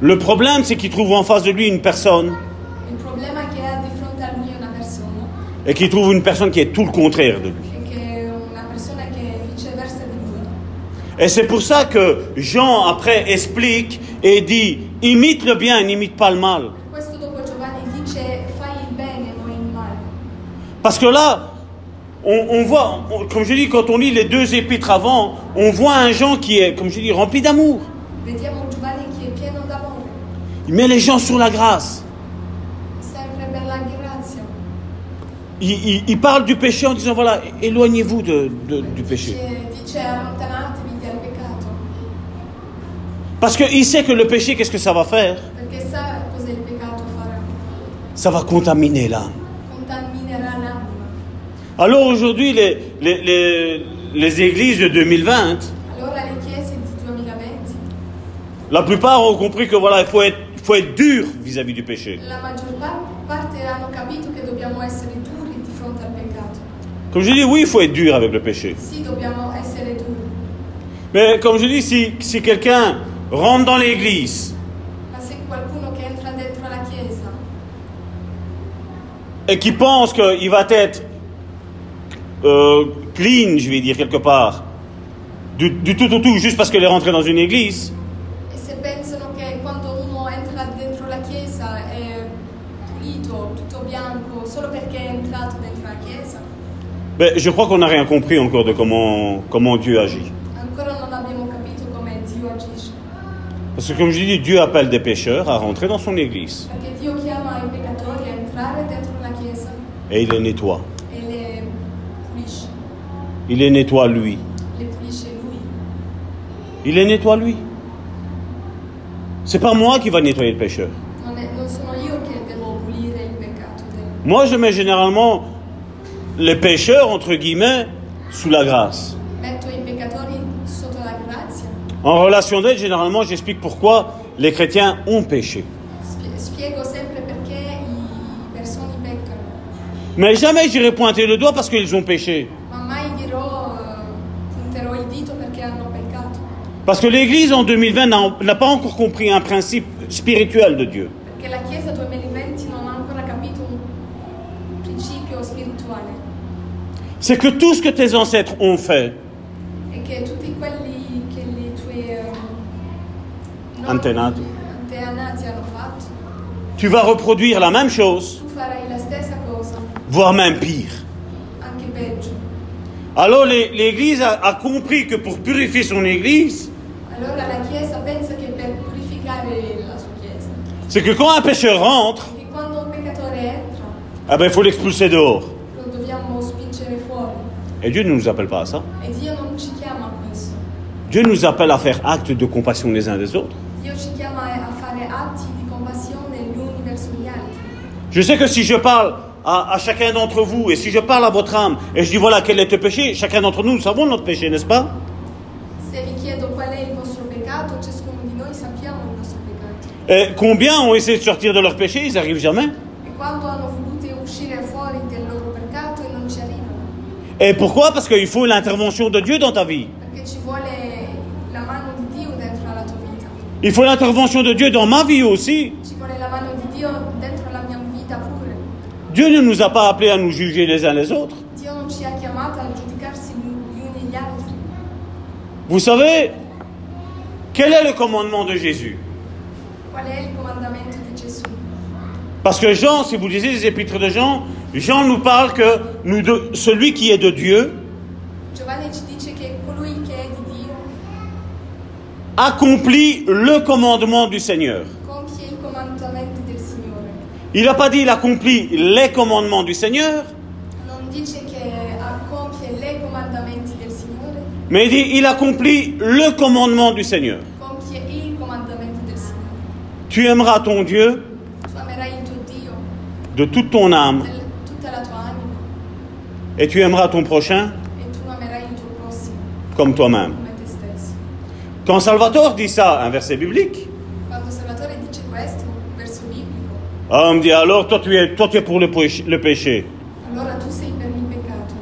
Speaker 2: Le problème, c'est qu'il trouve en face de lui une personne et qu'il trouve une personne qui est tout le contraire de lui.
Speaker 3: e che è una persona che è viceversa di lui.
Speaker 2: Et c'est pour ça que Jean après explique et dit imite le bien, n'imite pas le mal. Parce que là, on, on voit, on- comme je dis, quand on lit les deux épîtres avant, on voit un Jean qui est, comme je dis, rempli d'amour. Il met les gens sur la grâce. Il, il- il parle du péché en disant voilà, éloignez-vous de- de- du péché. Parce qu'il sait que le péché, qu'est-ce que ça va faire? Ça va contaminer l'âme. Alors aujourd'hui, les, les, les, les églises de 2020,
Speaker 3: Allora le chiese di 2020,
Speaker 2: la plupart ont compris que voilà, il faut être, faut être dur vis-à-vis du péché. Comme je dis, oui, il faut être dur avec le péché. Mais comme je dis, si, si quelqu'un rentre dans l'église. Et qui pense qu'il va être euh, clean, je vais dire quelque part, du, du tout au tout, juste parce qu'il est rentré dans une église,
Speaker 3: e la chiesa,
Speaker 2: ben, je crois qu'on n'a rien compris encore de comment, comment Dieu agit.
Speaker 3: ancora non abbiamo capito come Dio agisce.
Speaker 2: Parce que comme je dis, Dieu appelle des pécheurs à rentrer dans son église et il les nettoie.
Speaker 3: e
Speaker 2: Il les nettoie lui. Il les nettoie lui. C'est pas moi qui va nettoyer le pécheur. Moi, je mets généralement les pécheurs, entre guillemets, sous la grâce. En relation d'aide, généralement, j'explique pourquoi les chrétiens ont péché. Mais jamais j'irai pointer le doigt parce qu'ils ont péché.
Speaker 3: Eh.
Speaker 2: Parce que l'Église en 2020 n'a pas encore compris un principe spirituel de Dieu.
Speaker 3: Perché la Chiesa 2020 non ha ancora capito un principio spirituale.
Speaker 2: C'est que tout ce que tes ancêtres ont fait,
Speaker 3: nonni,
Speaker 2: Antenati.
Speaker 3: antenati hanno fatto,
Speaker 2: tu vas reproduire la même chose,
Speaker 3: tu farai la stessa cosa,
Speaker 2: voire même pire.
Speaker 3: anche peggio.
Speaker 2: Alors l'Église a, a compris que pour purifier son Église,
Speaker 3: Allora la Chiesa pensa che per purificare la sua Chiesa,
Speaker 2: c'est que quand un pécheur rentre,
Speaker 3: che quando un peccatore entra,
Speaker 2: eh ben, il faut l'expulser dehors.
Speaker 3: lo dobbiamo spingere fuori.
Speaker 2: Et Dieu ne nous appelle pas à ça.
Speaker 3: E Dio non ci chiama a questo.
Speaker 2: Dieu nous appelle à faire acte de compassion les uns des autres.
Speaker 3: Dio ci chiama a fare atti di compassione gli uni verso gli altri.
Speaker 2: Je sais que si je parle à, à chacun d'entre vous et si je parle à votre âme et je dis voilà quel est le péché, chacun d'entre nous, nous savons notre péché, n'est-ce pas?
Speaker 3: Se vi chiedo qual è il vostro peccato, ciascuno di noi sappiamo il nostro peccato.
Speaker 2: Et combien ont essayé de sortir de leur péché, ils n'arrivent jamais.
Speaker 3: E quando hanno voluto uscire fuori del loro peccato e non ci arrivano?
Speaker 2: Et pourquoi? Parce qu'il faut l'intervention de Dieu dans ta vie.
Speaker 3: Perché ci vuole la mano di Dio dentro la tua vita.
Speaker 2: Il faut l'intervention de Dieu dans ma vie aussi. Dieu ne nous a pas appelés à nous juger les uns les autres. Vous savez, quel est le commandement de Jésus? Parce que Jean, si vous lisez les épîtres de Jean, Jean nous parle que nous de- celui qui est de Dieu
Speaker 3: Giovanni ci dice che colui che è di Dio
Speaker 2: accomplit le commandement du Seigneur.
Speaker 3: il
Speaker 2: n'a pas dit il accomplit les commandements du Seigneur, mais il dit il accomplit le commandement du Seigneur. Tu aimeras ton Dieu de toute ton âme. Et tu aimeras ton prochain. comme toi-même. Quand Salvatore dit ça, un verset biblique,
Speaker 3: Quando Salvatore dice questo, un verso biblico,
Speaker 2: ah, on me dit alors toi tu es, toi, tu es pour le péché, le péché.
Speaker 3: allora tu sei per il peccato.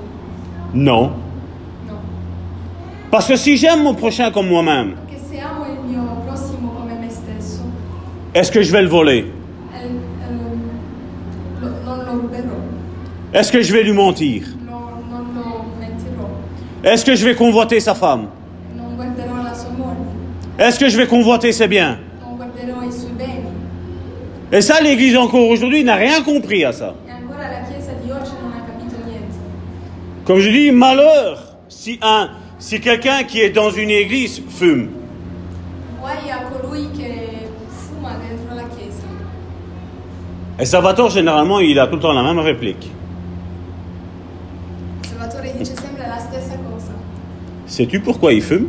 Speaker 2: Non.
Speaker 3: No,
Speaker 2: Parce que si j'aime mon prochain comme moi-même,
Speaker 3: perché se amo il mio prossimo come me stesso,
Speaker 2: est-ce que je vais le voler?
Speaker 3: eh, lo- non lo ruberò,
Speaker 2: Est-ce que je vais lui mentir?
Speaker 3: Lo- non lo mentirò,
Speaker 2: Est-ce que je vais convoiter sa femme
Speaker 3: non guarderò la sua moglie,
Speaker 2: Est-ce que je vais convoiter ses biens? Et ça, l'Église encore aujourd'hui n'a rien compris à ça. Comme je dis, malheur si un, si quelqu'un qui est dans une église fume. Et Salvatore, généralement, il a tout le temps la même réplique.
Speaker 3: Salvatore dice sempre la stessa cosa.
Speaker 2: Sais-tu pourquoi il fume?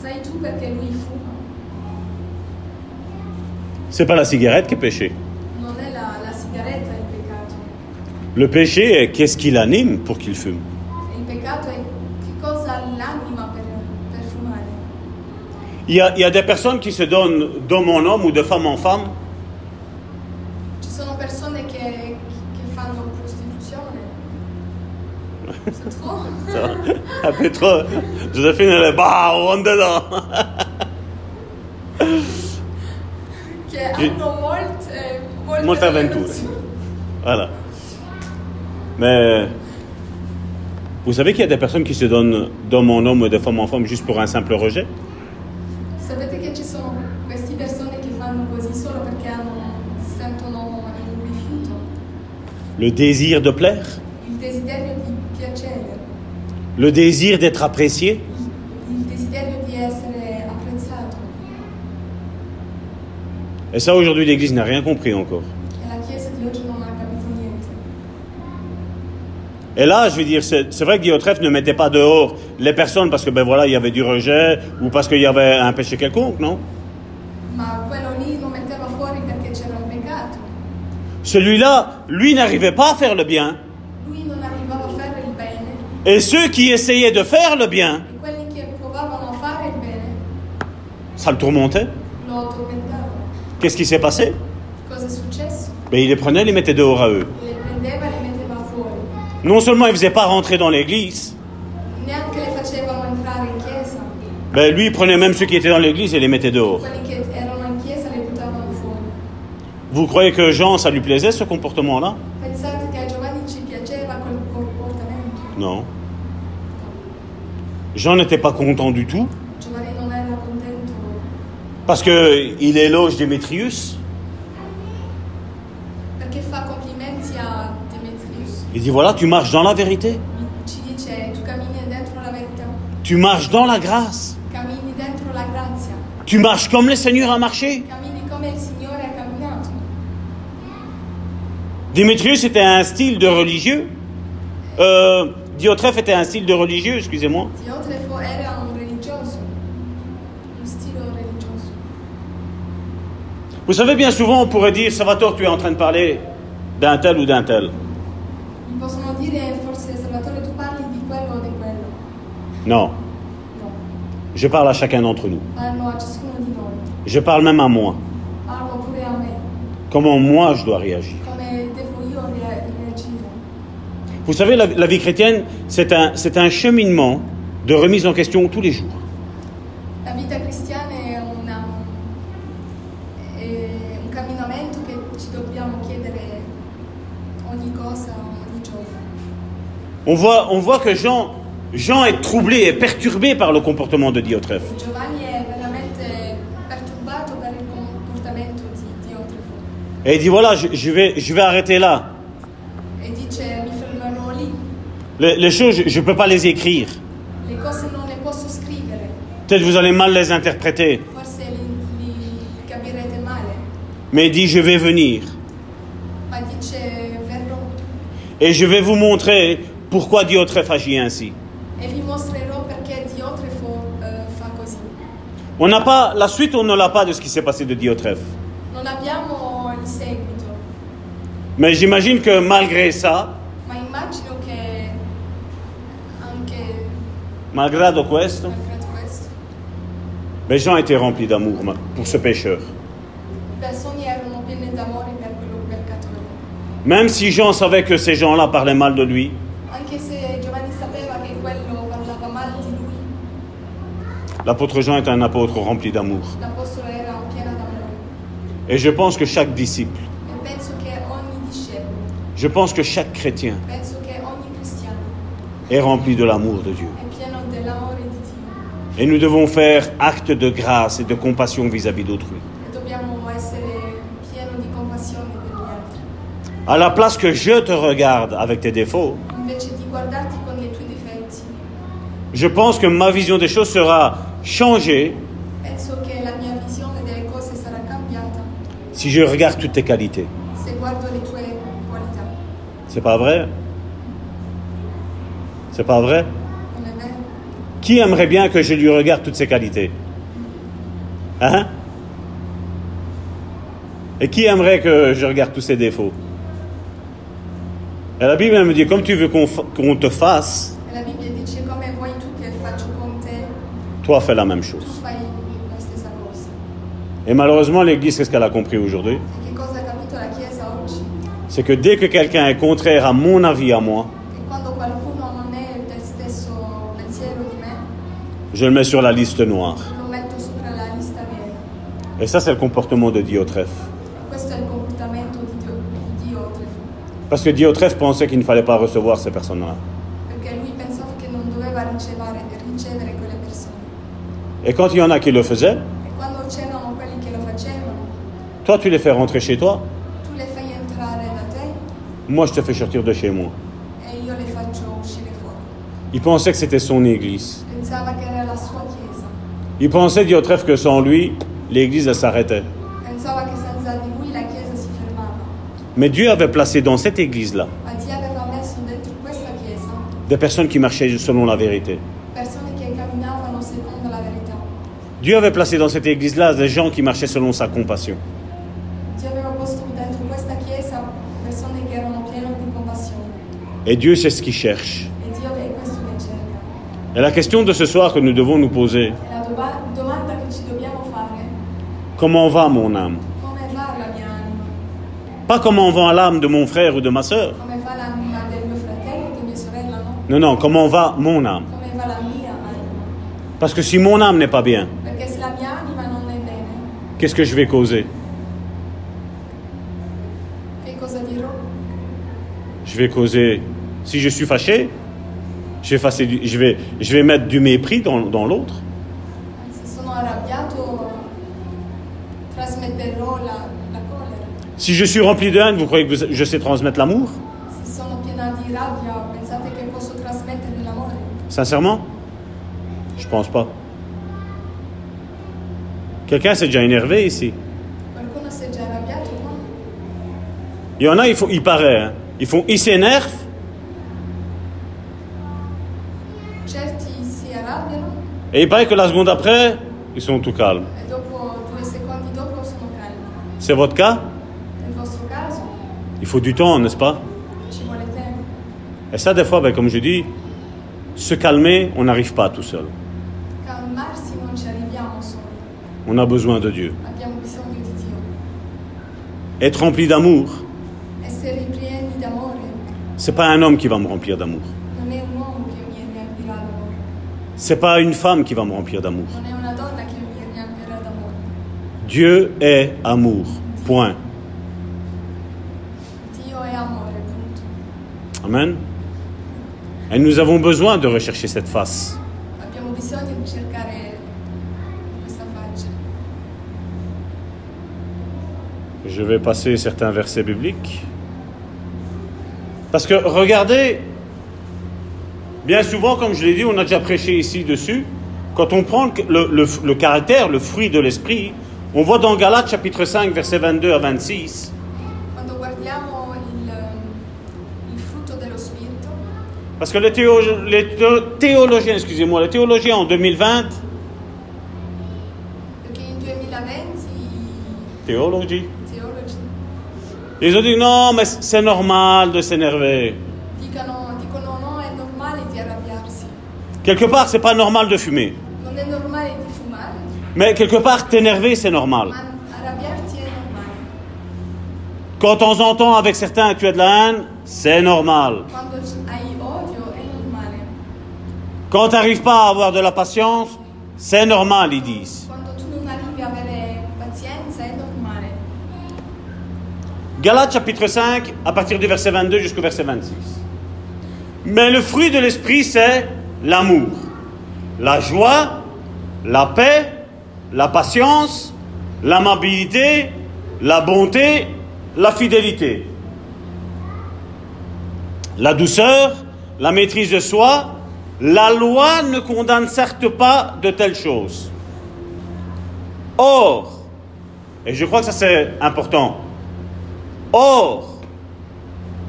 Speaker 3: Sai tu perché lui
Speaker 2: C'est pas la cigarette qui est péché. Le péché est qu'est-ce qui l'anime pour qu'il fume?
Speaker 3: Il
Speaker 2: y, a, il y a des personnes qui se donnent d'homme en homme ou de femme en femme.
Speaker 3: C'est trop
Speaker 2: Un peu trop. Joséphine, elle est bah, on dedans. Io-
Speaker 3: hanno molte, molte,
Speaker 2: Molte avventure. Voilà. Mais vous savez qu'il y a des personnes qui se donnent d'homme en homme ou de femme en femme juste pour un simple rejet?
Speaker 3: Sapete che ci sono queste persone che fanno così solo perché hanno, sentono un rifiuto,
Speaker 2: Le désir de plaire?
Speaker 3: Il desiderio di piacere,
Speaker 2: Le désir d'être apprécié
Speaker 3: il desiderio di essere apprezzato.
Speaker 2: Et ça, aujourd'hui, l'Église n'a rien compris encore. Et là, je veux dire, c'est vrai que Treff ne mettait pas dehors les personnes parce que, ben voilà, il y avait du rejet ou parce qu'il y avait un péché quelconque, non? Celui-là, lui, n'arrivait pas à faire le bien. Et ceux qui essayaient de faire le bien,
Speaker 3: e
Speaker 2: ça le tourmentait. Qu'est-ce qui s'est passé ben, Il les prenait, les mettait dehors à eux.
Speaker 3: Fuori.
Speaker 2: Non seulement il ne faisait pas rentrer dans l'église,
Speaker 3: Neanche le facevano entrare in chiesa.
Speaker 2: ben, lui, il prenait même ceux qui étaient dans l'église et les mettait dehors. Vous croyez que Jean, ça lui plaisait, ce comportement-là? Non. Jean n'était pas content du tout
Speaker 3: Giovanni non era contento
Speaker 2: parce qu'il éloge Démétrius. Il dit voilà, tu marches dans la vérité,
Speaker 3: tu
Speaker 2: marches dans la grâce, tu marches comme le Seigneur a marché. Démétrius était un style de religieux. Euh, Diotrephe était un style de religieux, excusez-moi.
Speaker 3: Era un
Speaker 2: Vous savez, bien souvent, on pourrait dire Salvatore, tu es en train de parler d'un tel ou d'un tel. Non,
Speaker 3: No,
Speaker 2: je parle à chacun d'entre nous.
Speaker 3: parlo a ciascuno di noi,
Speaker 2: Je parle même à moi. Comment moi je dois réagir. Vous savez, la, la vie chrétienne, c'est un, c'est un cheminement de remise en question tous les jours.
Speaker 3: La vita cristiana è, una, è un camminamento che ci dobbiamo chiedere ogni cosa, ogni giorno.
Speaker 2: On voit, on voit que Jean, Jean est troublé et perturbé par le comportement de Diotrephe.
Speaker 3: Giovanni è veramente perturbato per il comportamento di Diotrefo
Speaker 2: Et il dit voilà, je, je vais, je vais arrêter là.
Speaker 3: e
Speaker 2: Les, les choses, je ne peux pas les écrire. Peut-être vous allez mal les interpréter. Mais il dit je vais venir. Et je vais vous montrer pourquoi Diotrephe agit ainsi?
Speaker 3: e eh, così.
Speaker 2: On n'a pas, la suite, on ne l'a pas de ce qui s'est passé de
Speaker 3: il seguito,
Speaker 2: Mais j'imagine que malgré ça,
Speaker 3: ma immagino che anche
Speaker 2: malgrado questo,
Speaker 3: malgrado questo,
Speaker 2: ben Jean était rempli d'amour pour ce pécheur. Même si Jean savait que ces gens-là parlaient mal de lui,
Speaker 3: Anche se Giovanni sapeva che quello parlava male di lui,
Speaker 2: l'apôtre Jean est un apôtre rempli d'amour. Et je pense que chaque disciple, je pense que chaque chrétien est rempli de l'amour de Dieu. Et nous devons faire acte de grâce et de compassion vis-à-vis d'autrui. À la place que je te regarde avec tes défauts, je pense que ma vision des choses sera
Speaker 3: cambiata.
Speaker 2: Si je regarde toutes tes qualités. C'est pas vrai? C'est pas vrai? Qui aimerait bien que je lui regarde toutes ses qualités? Hein? Et qui aimerait que je regarde tous ses défauts? Et la Bible elle me dit, comme tu veux qu'on te fasse,
Speaker 3: E la Bibbia dice come vuoi tu che faccio con te,
Speaker 2: toi fais la même chose. Et malheureusement, l'Église, qu'est-ce qu'elle a compris aujourd'hui? C'est que dès que quelqu'un est contraire à mon avis à moi, je le mets sur la liste noire. Et ça, c'est le comportement de Diotrephe.
Speaker 3: Questo è il comportamento di Dio, di Dio Trefo,
Speaker 2: Parce que Diotrephe pensait qu'il ne fallait pas recevoir ces personnes-là.
Speaker 3: perché lui pensava che non doveva ricevere, ricevere quelle persone.
Speaker 2: Et quand il y en a qui le faisaient,
Speaker 3: facevano,
Speaker 2: toi, tu les fais rentrer chez toi, moi, je te fais sortir de chez moi. Il pensait que c'était son Église. Il pensait, Diotrephe, que sans lui, l'Église, s'arrêtait. Mais Dieu avait placé dans cette Église-là
Speaker 3: Chiesa
Speaker 2: des personnes qui marchaient selon la vérité. Dieu avait placé dans cette Église-là des gens qui marchaient selon sa compassion. Et Dieu, c'est ce qu'il cherche. Et la question de ce soir que nous devons nous poser, comment va mon âme? Pas comment va l'âme de mon frère ou de ma
Speaker 3: no?
Speaker 2: Non, non, comment va mon âme? Parce que si mon âme n'est pas bien,
Speaker 3: Perché se la mia anima non è bene,
Speaker 2: qu'est-ce que je vais causer? Je vais causer, si je suis fâché, je vais, fasser du- je vais, je vais mettre du mépris dans, dans l'autre.
Speaker 3: Collera.
Speaker 2: Si je suis rempli de haine, vous croyez que vous- je sais transmettre l'amour? Sincèrement? Je pense pas. Quelqu'un s'est déjà énervé ici. Il y en a, il, faut, il paraît, hein. ils font, ils s'énervent, et il paraît que la seconde après, ils sont tout calmes. C'est votre cas? Il faut du temps, n'est-ce pas? Et ça, des fois, ben, comme je dis, se calmer, on n'arrive pas tout seul.
Speaker 3: Calmarsi non ci arriviamo soli,
Speaker 2: On a besoin de Dieu. Être rempli d'amour, c'est pas un homme qui va me remplir d'amour. C'est pas une femme qui va me remplir d'amour. Dieu est amour. Point. Amen. Et nous avons besoin de rechercher cette face.
Speaker 3: Abbiamo bisogno di cercare questa faccia.
Speaker 2: Je vais passer certains versets bibliques. Parce que regardez, bien souvent, comme je l'ai dit, on a déjà prêché ici dessus, quand on prend le, le- le caractère, le fruit de l'esprit, on voit dans Galates chapitre 5, versets 22 à 26,
Speaker 3: Quando guardiamo il, il frutto dello Spirito,
Speaker 2: parce que les, théo- les théo- théologiens, excusez-moi, les théologiens en 2020,
Speaker 3: perché in 2020 i
Speaker 2: théologie,
Speaker 3: teologi
Speaker 2: ils ont dit non, mais c'est normal de s'énerver. Quelque part, c'est pas normal de fumer. Mais quelque part, t'énerver, c'est normal. Quand de temps en temps, avec certains, tu as de la haine, c'est normal. Quand tu n'arrives pas à avoir de la patience, c'est normal, ils disent.
Speaker 3: quando tu non arrivi a avere pazienza è normale.
Speaker 2: Galates chapitre 5, à partir du verset 22 jusqu'au verset 26. Mais le fruit de l'esprit, c'est l'amour, la joie, la paix, la patience, l'amabilité, la bonté, la fidélité, la douceur, la maîtrise de soi. La loi ne condamne certes pas de telles choses. Or, et je crois que ça c'est important, Or,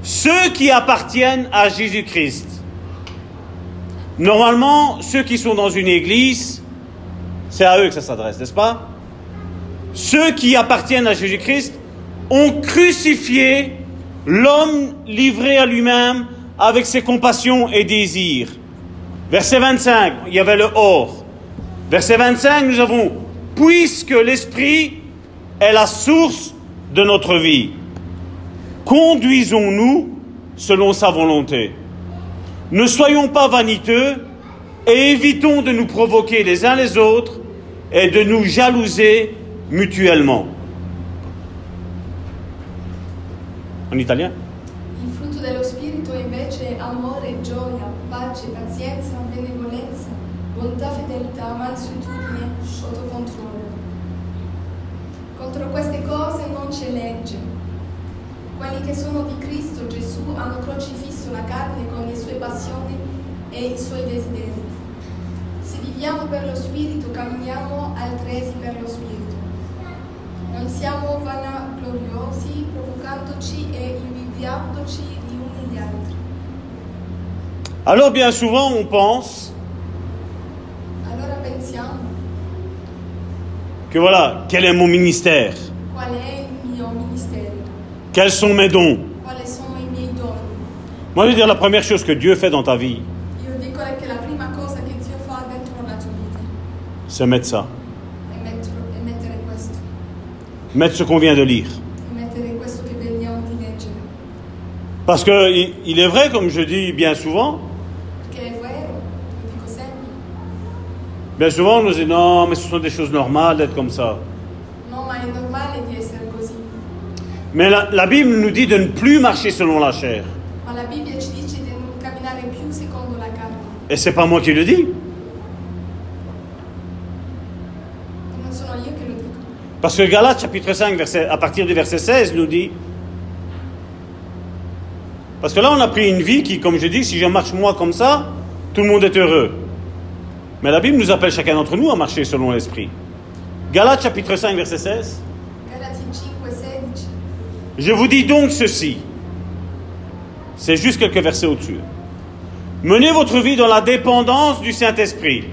Speaker 2: ceux qui appartiennent à Jésus-Christ, normalement, ceux qui sont dans une église, c'est à eux que ça s'adresse, n'est-ce pas? Ceux qui appartiennent à Jésus-Christ ont crucifié l'homme livré à lui-même avec ses compassions et désirs. Verset 25, il y avait le or. Verset 25, nous avons, puisque l'Esprit est la source de notre vie, conduisons-nous selon sa volonté. Ne soyons pas vaniteux et évitons de nous provoquer les uns les autres et de nous jalouser mutuellement. En italien?
Speaker 3: Il frutto dello Spirito invece è amore, gioia, pace, pazienza, benevolenza, bontà, fedeltà, mansuetudine, autocontrollo. Contro queste cose non c'è legge. Quelli che sono di Cristo Gesù hanno crocifisso la carne con le sue passioni e i suoi desideri. Se viviamo per lo Spirito, camminiamo altresì per lo Spirito. Non siamo vanagloriosi, provocandoci e invidiandoci gli uni gli altri.
Speaker 2: Alors bien souvent on pense
Speaker 3: Allora pensiamo,
Speaker 2: que voilà, quel est mon ministère
Speaker 3: qual è il?
Speaker 2: Quels sont mes dons? Moi je veux dire la première chose que Dieu fait dans ta vie, c'est mettre ça. Mettre ce qu'on vient de lire. Parce que il- il est vrai, comme je dis bien souvent, bien souvent on nous dit non, mais ce sont des choses normales d'être comme ça.
Speaker 3: No, ma è normale di essere così.
Speaker 2: Mais la, la Bible nous dit de ne plus marcher selon la chair. Et c'est pas moi qui le dis. Parce que Galates chapitre 5, verset, à partir du verset 16, nous dit... Parce que là, on a pris une vie qui, comme je dis, si je marche moi comme ça, tout le monde est heureux. Mais la Bible nous appelle chacun d'entre nous à marcher selon l'Esprit. Galates chapitre 5, verset 16.
Speaker 3: Galati 5, 16.
Speaker 2: Je vous dis donc ceci. C'est juste quelques versets au-dessus. Menez votre vie dans la dépendance du Saint-Esprit.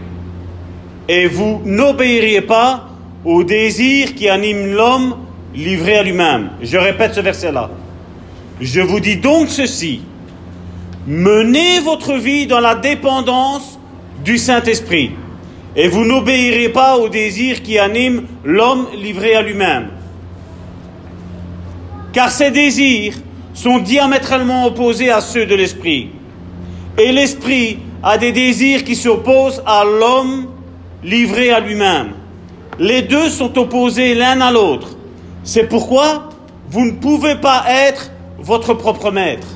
Speaker 2: Et vous n'obéirez pas aux désirs qui animent l'homme livré à lui-même. Je répète ce verset-là. Je vous dis donc ceci. Menez votre vie dans la dépendance du Saint-Esprit. Et vous n'obéirez pas aux désirs qui animent l'homme livré à lui-même car ces désirs sont diamétralement opposés à ceux de l'esprit. Et l'esprit a des désirs qui s'opposent à l'homme livré à lui-même. Les deux sont opposés l'un à l'autre. C'est pourquoi vous ne pouvez pas être votre propre maître.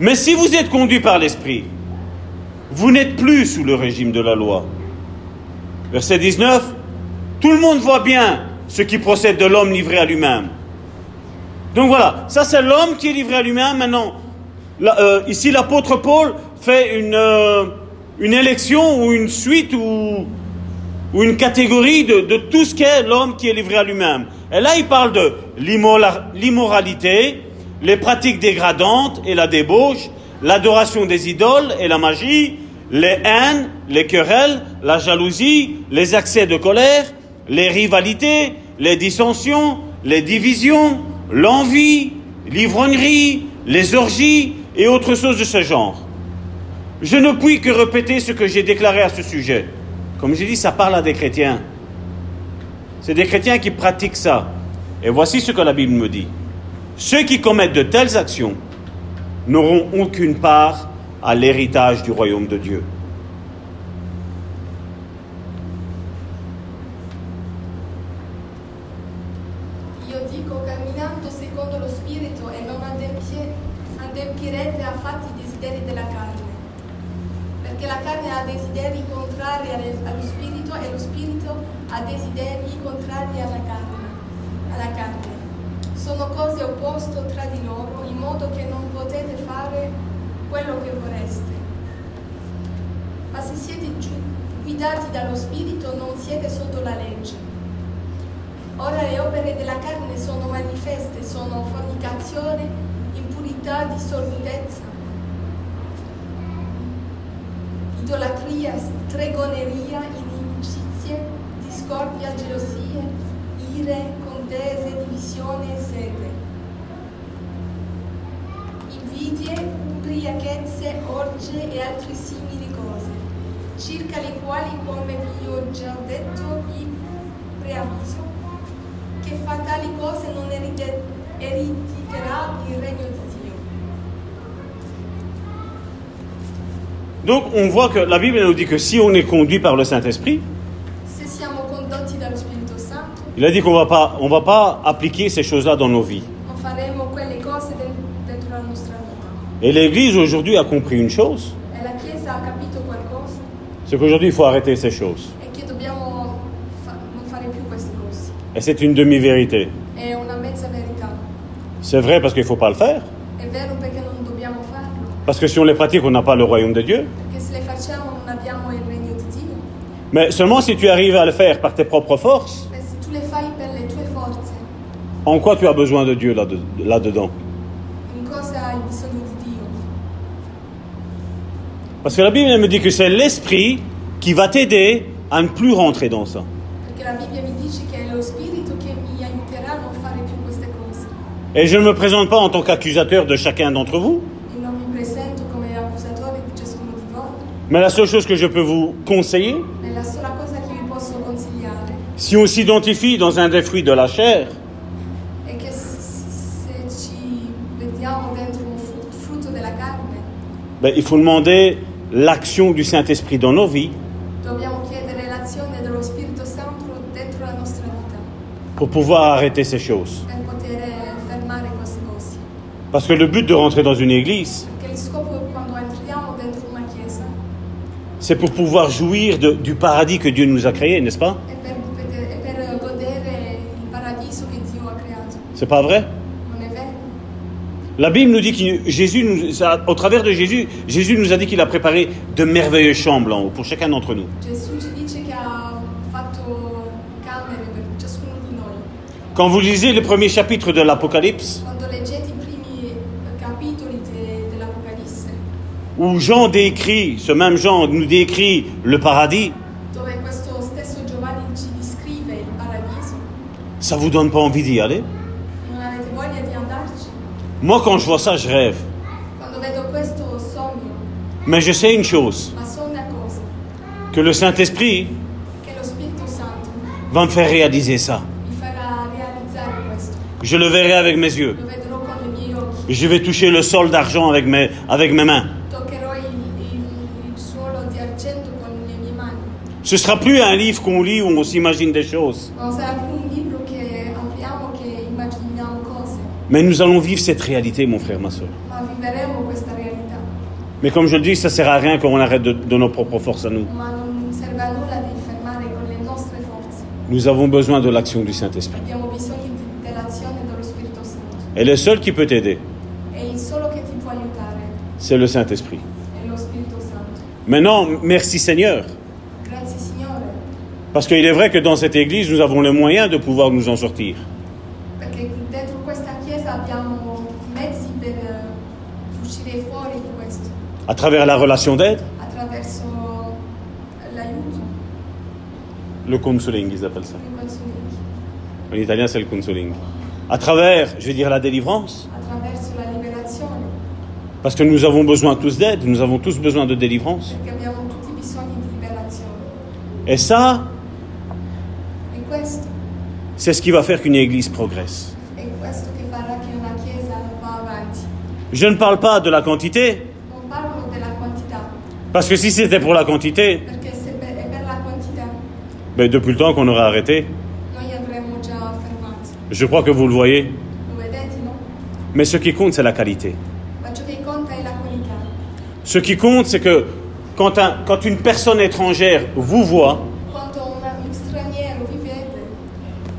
Speaker 2: Mais si vous êtes conduit par l'esprit, vous n'êtes plus sous le régime de la loi. Verset 19, tout le monde voit bien ce qui procède de l'homme livré à lui-même. Donc voilà, ça c'est l'homme qui est livré à lui-même. Maintenant, euh, ici l'apôtre Paul fait une, euh, élection ou une suite ou, une catégorie de, de tout ce qu'est l'homme qui est livré à lui-même. Et là, il parle de l'immoralité, les pratiques dégradantes et la débauche, l'adoration des idoles et la magie, les haines, les querelles, la jalousie, les accès de colère, les rivalités, les dissensions, les divisions, l'envie, l'ivrognerie, les orgies et autres choses de ce genre. Je ne puis que répéter ce que j'ai déclaré à ce sujet. Comme j'ai dit, ça parle à des chrétiens. C'est des chrétiens qui pratiquent ça. Et voici ce que la Bible me dit. Ceux qui commettent de telles actions n'auront aucune part à l'héritage du royaume de Dieu.
Speaker 3: Io dico camminando secondo lo Spirito e non adempie- adempirete affatto i desideri della carne. Perché la carne ha desideri contrari alle- allo Spirito e lo Spirito ha desideri contrari alla carne. Alla carne. Sono cose opposte tra di loro in modo che non potete fare quello che vorreste. Ma se siete giu- guidati dallo Spirito non siete sotto la legge. Ora le opere della carne sono manifeste, sono fornicazione, impurità, dissolutenza, idolatria, stregoneria, inimicizie, discordia, gelosie, ire, contese, divisione e sete. Invidie, ubriachezze, orge e altre simili cose, circa le quali, come vi ho già detto, vi preavviso, che fa tali cose non erite- erediterà il regno di Dio.
Speaker 2: Donc on voit que la Bible nous dit que si on est conduit par le Saint-Esprit, il a dit qu'on on va pas appliquer ces choses-là dans nos vies. Et l'Église aujourd'hui a compris une chose, c'est qu'aujourd'hui il faut arrêter ces choses.
Speaker 3: e.
Speaker 2: Et c'est une demi-vérité. C'est vrai parce qu'il ne faut pas le faire. Parce que si on les pratique, on n'a pas le royaume de Dieu.
Speaker 3: Perché se le facciamo non abbiamo il regno di Dio.
Speaker 2: Mais seulement si tu arrives à le faire par tes propres forces,
Speaker 3: E se tu le fai per le tue forze,
Speaker 2: en quoi tu as besoin de Dieu là-de- là-dedans?
Speaker 3: In cosa hai bisogno di Dio?
Speaker 2: Parce que la Bible elle me dit que c'est l'Esprit qui va t'aider à ne plus rentrer dans ça.
Speaker 3: Perché la Bibbia mi dice che è lo Spirito che mi aiuterà a non fare più queste cose.
Speaker 2: Et je ne me présente pas en tant qu'accusateur de chacun d'entre vous,
Speaker 3: Io non mi presento come accusatore di ciascuno di
Speaker 2: mais la seule chose que je peux vous conseiller, si on s'identifie dans un des fruits de la chair, ben, il faut demander l'action du Saint-Esprit dans nos vies pour pouvoir arrêter ces choses. Parce que le but de rentrer dans une église,
Speaker 3: Perché il scopo quando entriamo dentro una chiesa
Speaker 2: c'est pour pouvoir jouir de- du paradis que Dieu nous a créé, n'est-ce pas? C'est pas vrai? La Bible nous dit que Jésus, nous, au travers de Jésus, Jésus nous a dit qu'il a préparé de merveilleuses chambres en haut pour chacun d'entre nous.
Speaker 3: Noi.
Speaker 2: Quand vous lisez le premier chapitre de l'Apocalypse, où Jean décrit, ce même Jean nous décrit le paradis, ça vous donne pas envie d'y aller? Moi, quand je vois ça, je rêve. Mais je sais une chose, que le Saint-Esprit va me faire réaliser ça. Je le verrai avec mes yeux. Je vais toucher le sol d'argent avec mes, avec mes mains. Ce sera plus un livre qu'on lit où on s'imagine des choses. Mais nous allons vivre cette réalité, mon frère, ma soeur.
Speaker 3: realtà.
Speaker 2: Mais comme je le dis, ça sert à rien qu'on arrête de, de nos propres forces à nous. Nous avons besoin de l'action du Saint-Esprit. Et le seul qui peut t'aider, c'est le Saint-Esprit. Maintenant, merci Seigneur. Parce qu'il est vrai que dans cette église, nous avons les moyens de pouvoir nous en sortir.
Speaker 3: eh,
Speaker 2: À travers la relation d'aide, le counseling, ils appellent ça. En italien, c'est le counseling. À travers, je vais dire, la délivrance? Parce que nous avons besoin tous d'aide, nous avons tous besoin de délivrance. Et ça, c'est ce qui va faire qu'une église progresse. Je ne parle pas de la quantité, parce que si c'était pour la quantité, ben depuis le temps qu'on aurait arrêté. Je crois que vous le voyez. Mais ce qui compte, c'est la qualité. Ce qui compte, c'est que quand, un- quand une personne étrangère vous voit,
Speaker 3: Quando una- un straniero vi vede,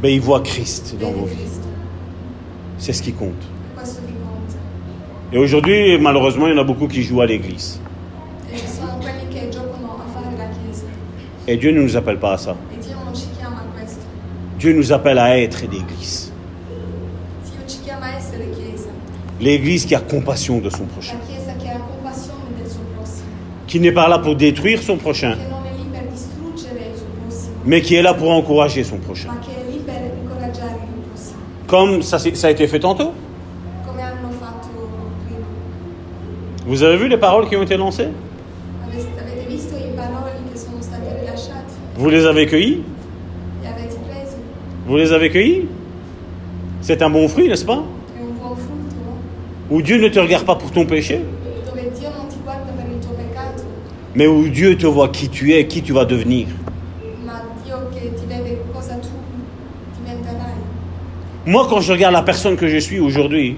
Speaker 2: ben il voit Christ dans vos
Speaker 3: vede
Speaker 2: vies. C'est ce qui compte. Et aujourd'hui, malheureusement, il y en a beaucoup qui jouent à l'église. Et Dieu ne nous appelle pas à ça. Dieu nous appelle à être l'église. L'église qui a compassion de son prochain. Qui n'est pas là pour détruire son prochain, mais qui est là pour encourager son prochain.
Speaker 3: ma che è lì per incoraggiare
Speaker 2: comme ça, a été fait tantôt. Vous avez vu les paroles qui ont été lancées? Vous les avez
Speaker 3: presi?
Speaker 2: Vous les avez cueillis C'est un bon fruit, n'est-ce pas? Où Dieu ne te regarde pas pour ton péché, mais où Dieu te voit qui tu es, qui tu vas devenir.
Speaker 3: ma Dio che ti vede cosa tu diventerai.
Speaker 2: Moi, quand je regarde la personne que je suis aujourd'hui,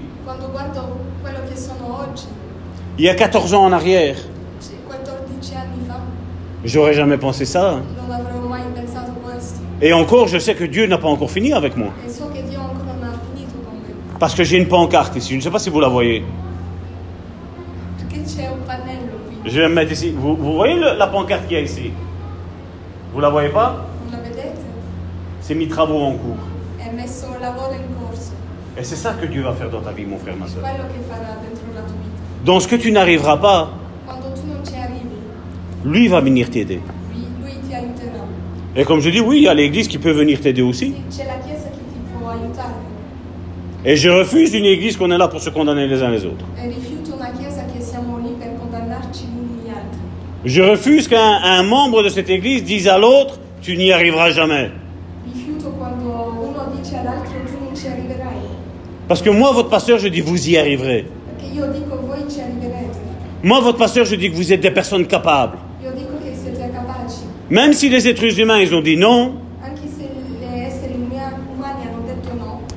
Speaker 2: il y a 14 ans en arrière,
Speaker 3: cioè 14 anni fa,
Speaker 2: j'aurais jamais pensé ça. Et encore, je sais que Dieu n'a pas encore fini avec moi.
Speaker 3: E.
Speaker 2: Parce que j'ai une pancarte ici, je ne sais pas si vous la voyez. Je vais me mettre ici. Vous, vous voyez le- la pancarte qu'il y a ici? Vous la voyez pas? C'est mes travaux en cours.
Speaker 3: Lavoro in corso.
Speaker 2: Et c'est ça que Dieu va faire dans ta vie, mon frère, ma soeur.
Speaker 3: Quello che farà dentro la tua vita.
Speaker 2: Dans ce que tu n'arriveras pas,
Speaker 3: Quando tu non ci arrivi,
Speaker 2: lui va venir t'aider.
Speaker 3: lui, lui ti aiuterà.
Speaker 2: Et comme je dis, oui, il y a l'église qui peut venir t'aider aussi.
Speaker 3: Sì, c'è la Chiesa che ti può aiutare.
Speaker 2: Et je refuse une église qu'on est là pour se condamner les uns les autres.
Speaker 3: E rifiuto una Chiesa che siamo lì per condannarci gli uni gli altri.
Speaker 2: Je refuse qu'un un membre de cette église dise à l'autre, tu n'y arriveras jamais.
Speaker 3: Rifiuto quando uno dice all'altro tu non ci arriverai.
Speaker 2: Parce que moi, votre pasteur, je dis, vous y arriverez. Moi, votre pasteur, je dis que vous êtes des personnes capables. Même si les êtres humains, ils ont dit non,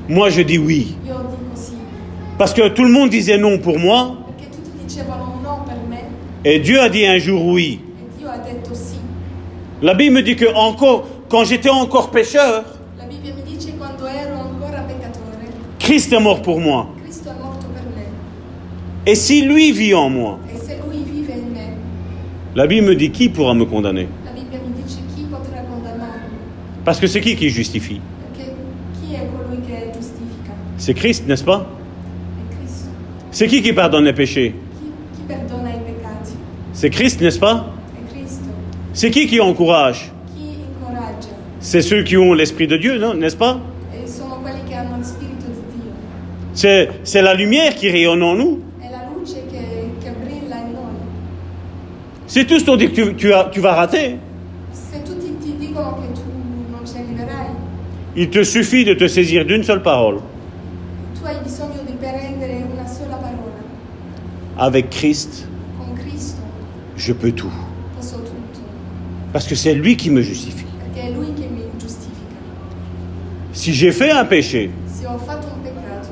Speaker 2: moi, je dis oui. Parce que tout le monde disait non pour moi, et Dieu a dit un jour oui.
Speaker 3: e.
Speaker 2: La Bible me dit que encore, quand j'étais encore pécheur,
Speaker 3: La Bibbia mi dice quando ero ancora peccatore,
Speaker 2: Christ est mort pour moi. Et si lui vit en moi, la Bible me dit qui pourra me condamner? Parce que c'est qui qui justifie? C'est Christ, n'est-ce pas? C'est qui qui pardonne les péchés? C'est Christ, n'est-ce pas? C'est qui qui encourage? C'est ceux qui ont l'Esprit de Dieu, non N'est-ce pas
Speaker 3: E sono quelli che hanno lo Spirito di Dio.
Speaker 2: C'est c'est la lumière qui rayonne en nous. Tous t'ont dit que tu, tu tu vas rater,
Speaker 3: Se tutti ti dicono che tu non ci arriverai,
Speaker 2: il te suffit de te saisir d'une seule parole.
Speaker 3: tu hai bisogno di prendere una sola parola.
Speaker 2: Avec Christ,
Speaker 3: Con Cristo
Speaker 2: je peux tout.
Speaker 3: posso tutto.
Speaker 2: Parce que c'est lui qui me justifie.
Speaker 3: Perché è Lui che mi giustifica.
Speaker 2: Si j'ai fait un péché,
Speaker 3: Se ho fatto un peccato,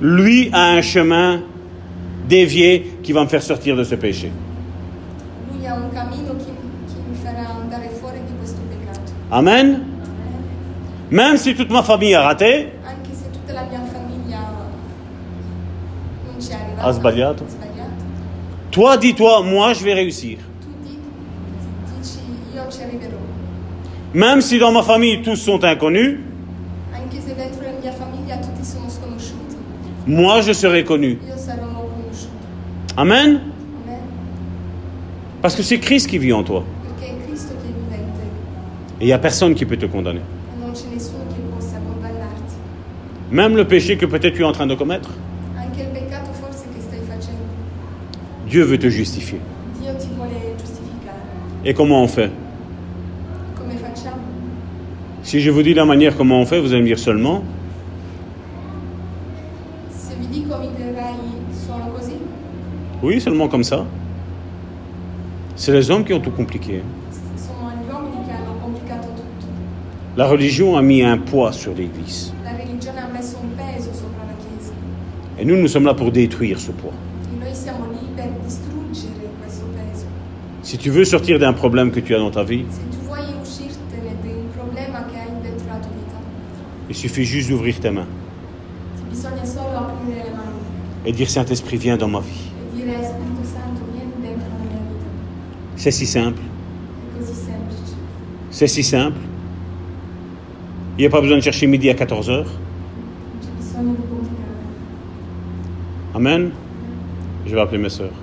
Speaker 2: lui a un chemin dévié qui va me faire sortir de ce péché.
Speaker 3: Lui ha un cammino che, che mi farà andare fuori di questo peccato.
Speaker 2: Amen. Même si toute ma famille a raté,
Speaker 3: Anche se tutta la mia famiglia non ci è arrivata.
Speaker 2: Ha sbagliato.
Speaker 3: Ha sbagliato.
Speaker 2: toi dis-toi, moi je vais réussir.
Speaker 3: Tu di- dici io ci arriverò.
Speaker 2: Même si dans ma famille tous sont inconnus,
Speaker 3: Anche se dentro la mia famiglia tutti sono sconosciuti,
Speaker 2: moi je serai connu. Amen. Parce que c'est Christ qui vit en toi. Et il n'y a personne qui peut te condamner. Même le péché que peut-être tu es en train de commettre,
Speaker 3: facendo,
Speaker 2: Dieu veut te justifier. Et comment on fait? Si je vous dis la manière comment on fait, vous allez me dire seulement, oui, seulement comme ça. C'est les hommes qui ont tout compliqué. La religion a mis un poids sur l'Église. Et nous, nous sommes là pour détruire ce poids. Si tu veux sortir d'un problème que tu as dans ta vie, il suffit juste d'ouvrir tes mains et dire Saint-Esprit, viens dans ma vie.
Speaker 3: e dire Spirito Santo vieni dentro la mia vita.
Speaker 2: C'est si simple. C'est si simple. Il n'y a pas besoin de chercher midi à 14 heures. Amen. Je vais appeler mes sœurs.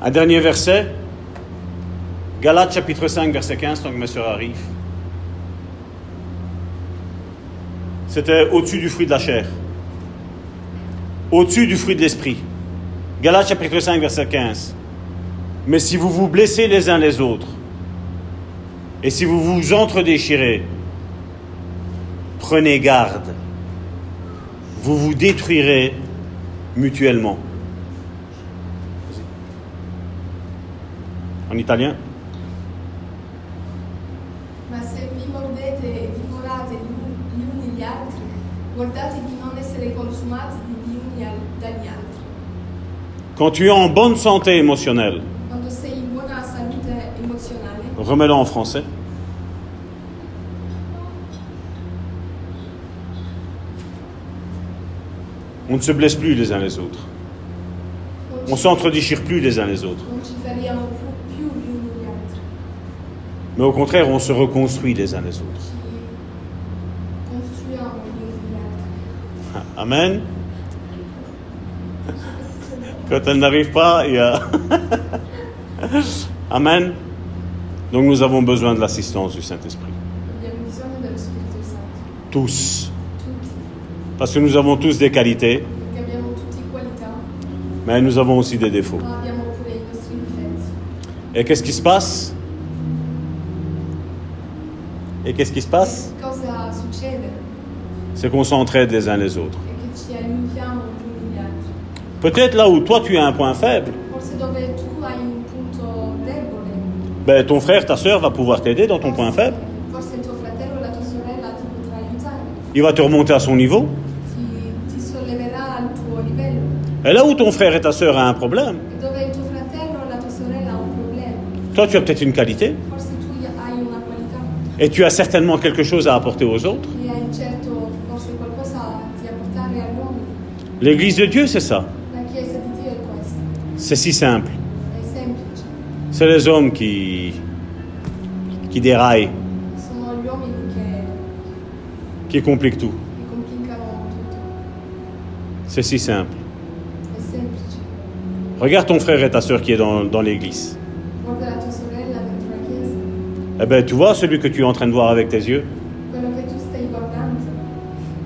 Speaker 2: Un dernier verset. Galates chapitre 5, verset 15, tant que ma soeur arrive. C'était au-dessus du fruit de la chair. Au-dessus du fruit de l'esprit. Galates chapitre 5, verset 15. Mais si vous vous blessez les uns les autres, et si vous vous entre-déchirez, prenez garde. Vous vous détruirez mutuellement. En italien
Speaker 3: Ma se vi mordete e divorate gli uni gli altri, guardate di non essere consumati gli uni al- dagli altri.
Speaker 2: Quand tu es en bonne santé émotionnelle, remets-le en français. On ne se blesse plus les uns les autres. On s'entre-déchire plus les uns les autres. Mais au contraire, on se reconstruit les uns les autres. Amen. Quand elle n'arrive pas, il y a... Amen. Donc nous avons besoin de l'assistance du Saint-Esprit. Tous. Parce que nous avons tous des qualités, mais nous avons aussi des défauts. Et qu'est-ce qui se passe? Et qu'est-ce qui se passe? C'est qu'on s'entraide les uns les autres.
Speaker 3: È che ci aiutiamo gli uni gli altri.
Speaker 2: Peut-être là où toi tu as un point faible, ben, ton frère, ta soeur va pouvoir t'aider dans ton point faible.
Speaker 3: il
Speaker 2: va te remonter à son niveau. Et là où ton frère et ta soeur ont un problème,
Speaker 3: E
Speaker 2: toi tu as peut-être une qualité et tu as certainement quelque chose à apporter aux autres.
Speaker 3: e.
Speaker 2: L'église de Dieu, c'est ça.
Speaker 3: La Chiesa di Dio è questa,
Speaker 2: C'est si simple. C'est les hommes qui, qui déraillent,
Speaker 3: che,
Speaker 2: qui compliquent tout. C'est si simple. Regarde ton frère et ta soeur qui est dans, dans l'église. Eh ben, tu vois celui que tu es en train de voir avec tes yeux?
Speaker 3: Guardando,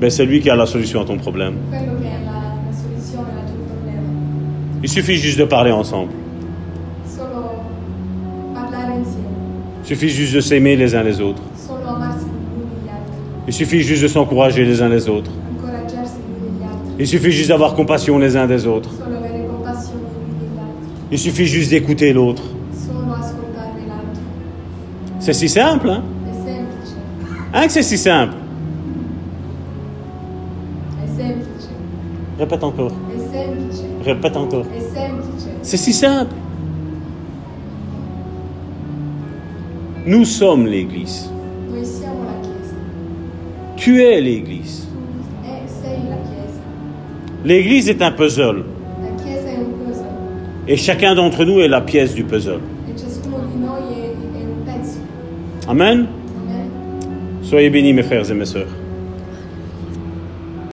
Speaker 2: ben, C'est lui qui a la solution à ton problème. Il suffit juste de parler ensemble. Il suffit juste de s'aimer les uns les autres. Il suffit juste de s'encourager les uns les autres. Il suffit juste d'avoir compassion les uns des autres. Il suffit juste d'écouter l'autre. C'est si simple, hein? Hein que c'est si simple? Répète encore. Répète encore. C'est si simple. Nous sommes l'Église. Tu es l'Église. L'Église est un puzzle. Et chacun d'entre nous est la pièce du puzzle.
Speaker 3: Amen.
Speaker 2: Soyez bénis mes frères et mes sœurs.